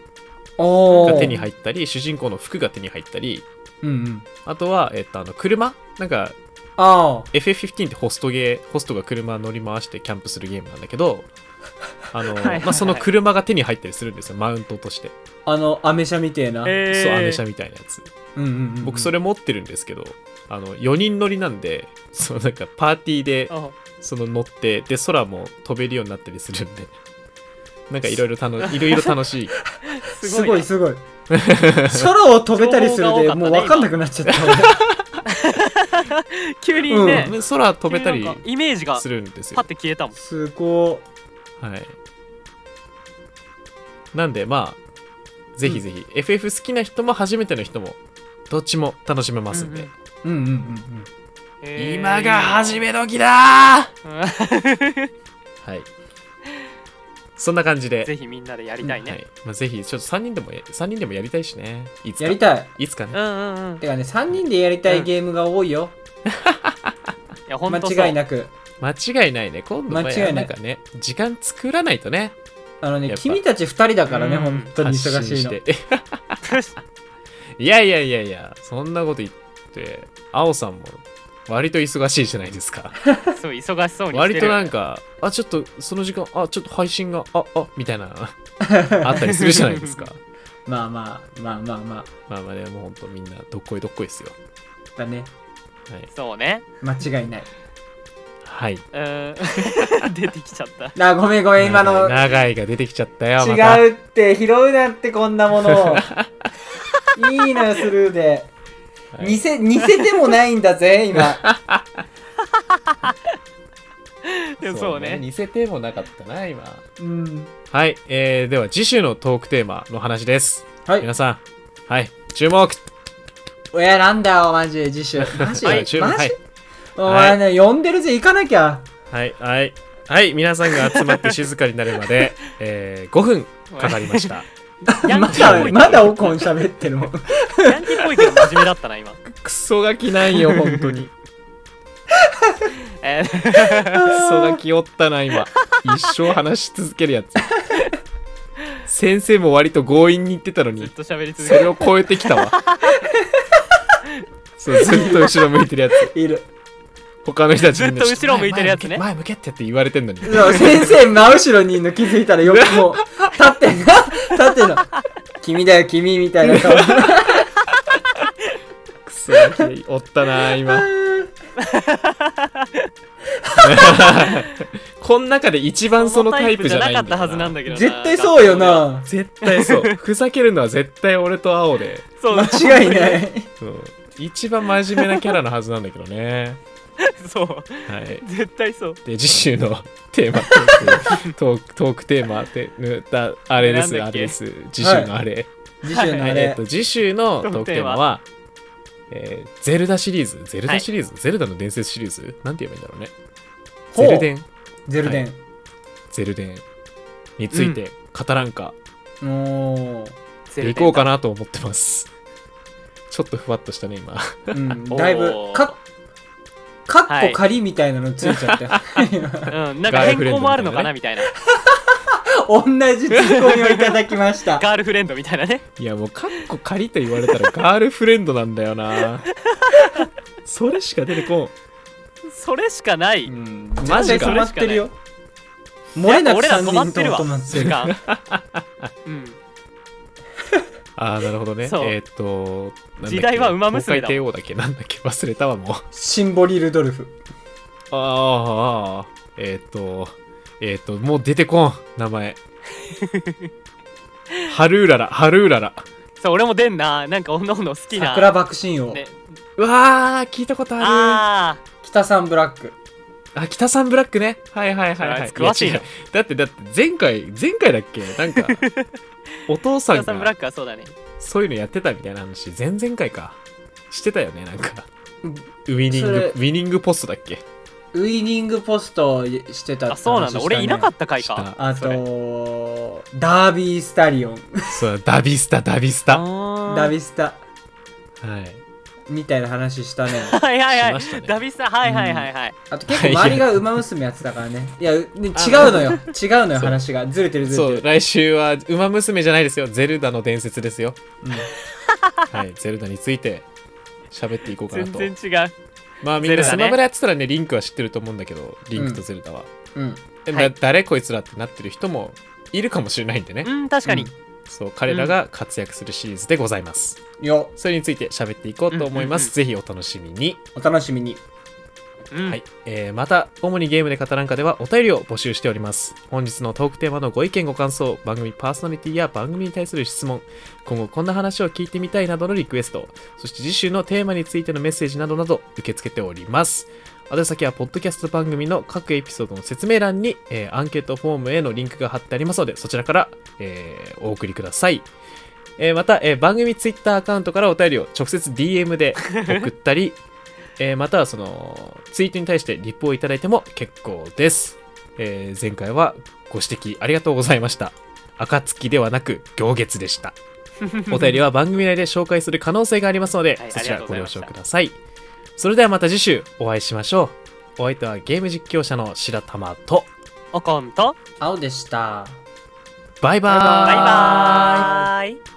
が手に入ったり主人公の服が手に入ったり
うんうん。
あとは、えっと、あの車？なんか
ああ
FF15 ってホストゲーホストが車乗り回してキャンプするゲームなんだけど あの、
はいはいはい。
まあ、その車が手に入ったりするんですよマウントとして、
あのアメ車みてえな、
えー
そうアメ車みたいなやつ。
うんうんうんうん。
僕それ持ってるんですけどあの4人乗りなんでそうなんかパーティーで
あ
その乗ってで空も飛べるようになったりするんで。なんかいろいろ楽いろいろ楽しい
すごい。
す
すごい。空を飛べたりするでもう分かんなくなっちゃった。
急にね、
う
空飛べたり
急になんかイメージが
するんですよ。
パッて消えたもん。
すご
はい。なんでまあ、ぜひぜひ、FF 好きな人も初めての人も、どっちも楽しめますんで。
うんうん
うんうんうん。うん
えー。
今が始め時だー。はい。そんな感じで。
ぜひみんなでやりたい
は
ね、
いまあ、ぜひ、ちょっと3人でもや、3人でもやりたいしね。いつか。
やりたい
いつかね。
うんうんうん
てかね3人でやりたいゲームが多いよ、
いやほんとそう
間違いなく
間違いないね。今度は
間違いな
んかね、時間作らないとね。
あのね君たち2人だからね
うん
本当に忙しいの
て。いやいやいやいや、そんなこと言って、青さんも割と忙しいじゃないですか。
そう忙しそうにして
割となんか、あ、ちょっとその時間、あ、ちょっと配信が、あ、あ、みたいな、あったりするじゃないですか。
まあまあまあまあまあ
まあまあね、もうほんとみんなどっこいどっこいですよ。
だね
はい。
そうね
間違いない
はい。
うーん出てきちゃった
あごめんごめん今の
長いが出てきちゃったよ、また。
違うって拾うなってこんなものをいいのよスルーで
はい
似せ似せてもないんだぜ今
そうね
似せてもなかったな、今。
うん
はい。えー、では次週のトークテーマの話です。
はい
皆さん、はい。注目
いやなんだよマジ次週 マジ、
はい、注目。
マジ、
はい。
お前ね、呼んでるぜ行かなきゃ
はい、はい。はい、皆さんが集まって静かになるまで、えー、5分かかりました。
ま
ヤンキーっぽい
だまだオコン喋ってるもん。
ヤンキーっぽいけど真面目だったな今。
クソガキなんよ、本当に。
えー。
クソガキおったな今。一生話し続けるやつ。先生も割と強引に言ってたのに。
ずっと喋り続ける。
それを超えてきたわ。そうずっと後ろ向いてるやつ。
いる
他の人たち
ずっと後ろ向いてるやつね。
前前向けってって言われてんのに。
先生真後ろにいるの気づいたらよくもう 立ってんな立ってんの。君だよ君みたいな顔。
クソガキおったな今。こん中で一番そのタイプじゃないんだよ
そのタイプじゃなかったはずなんだけどな。
絶対そうよな。
絶対そう。ふざけるのは絶対俺と青で、
そう。
間違いない。
うん。一番真面目なキャラのはずなんだけどね
そう。
はい。
絶対そう。
で次週のテーマトーク トークテーマってぬだあれですあれです。次週のあれ、
次週のあ
えっ
れ
と次週のトークテーマはえーゼルダシリーズ。ゼルダシリーズ、ゼルダの伝説シリーズ？なんて言えばいいんだろうね。ゼルデン。
ゼルデン。
ゼルデン。について語らんか、
も
でいこうかなと思ってます。ちょっとふわっとしたね今。
う、うん、だいぶかかっこ仮みたいなのついちゃって、
うんなんか変更もあるのかなみたいな
同じツッコミをいただきました。
ガールフレンドみたいなね。
いやもうカッコ仮と言われたらガールフレンドなんだよな。それしか出てこん。
それしかない、
うん。
マジか。
絶対止まってるよ。漏れなく
俺ら
3
止まってるわ。
止まってる。
うん
ああなるほどね。
そう。
えーっとなんだっけ
時代は馬娘だ
東海帝王だっけなんだっけ忘れたわもう。
シンボリ・ルドルフ。
あーあーえーっとえーっともう出てこん名前。ハルーララハルーララ。
そう俺も出んな。なんかおのおの好きな。
桜爆心王、
ね。
うわー聞いたことある。
あ
北さんブラック
あ北さんブラックね。はいはいはい
あ
はい。い
つ詳しいな。
や違う。だってだって前回前回だっけ？なんか お父
あ
さん
北さんブラッ
が
クはそうだね。
そういうのやってたみたいな話前々回か。してたよねなんか。
うん。
ウィニン
それ
グウィニングポストだっけ？
ウイニングポストしてたって話
あそうなんだ。俺いなか
っ
った回か。
した。
あ
それ。
とダービースタリオン。
そうダビスタダビスタは
ダビスタ
い
みたいな話したね。
はいはいはい。
しましたね。
ダビスタはいはいはいはい。
あと結構周りが馬娘やってたからね。いやうね違うのよ。違うのよ
そう。
話が。ずれてるず
そう
れてる。
来週は「ウマ娘」じゃないですよ。ゼルダの伝説ですよ。
うん。
はいゼルダについて喋っていこうかなと。
全然違う。
まあみんな
ゼルダね。
スマブラやってたらねリンクは知ってると思うんだけどリンクとゼルダは、
うん。
で誰こいつらってなってる人もいるかもしれないんでね、
うん確かに、
そう彼らが活躍するシリーズでございます、
よ。
それについて喋っていこうと思います、
うんうんうん。
ぜひお楽しみに、
お楽しみに。
うん。
はい。えーまた主にゲームで語らんかではお便りを募集しております。本日のトークテーマのご意見ご感想番組パーソナリティや番組に対する質問今後こんな話を聞いてみたいなどのリクエストそして次週のテーマについてのメッセージなどなど受け付けております宛先はポッドキャスト番組の各エピソードの説明欄に、えーアンケートフォームへのリンクが貼ってありますのでそちらから、えーお送りください。えーまた、えー番組ツイッターアカウントからお便りを直接 DM で 送ったり、えーまたはそのツイートに対してリプをいただいても結構です、えー前回はご指摘ありがとうございました。暁ではなく行月でした。お便りは番組内で紹介する可能性がありますので、
はい
そちらご了承くださいそれではまた次週お会いしましょう。お相手はゲーム実況者の白玉と
おこんと。
青でした。
バイバーイ。
バイバーイ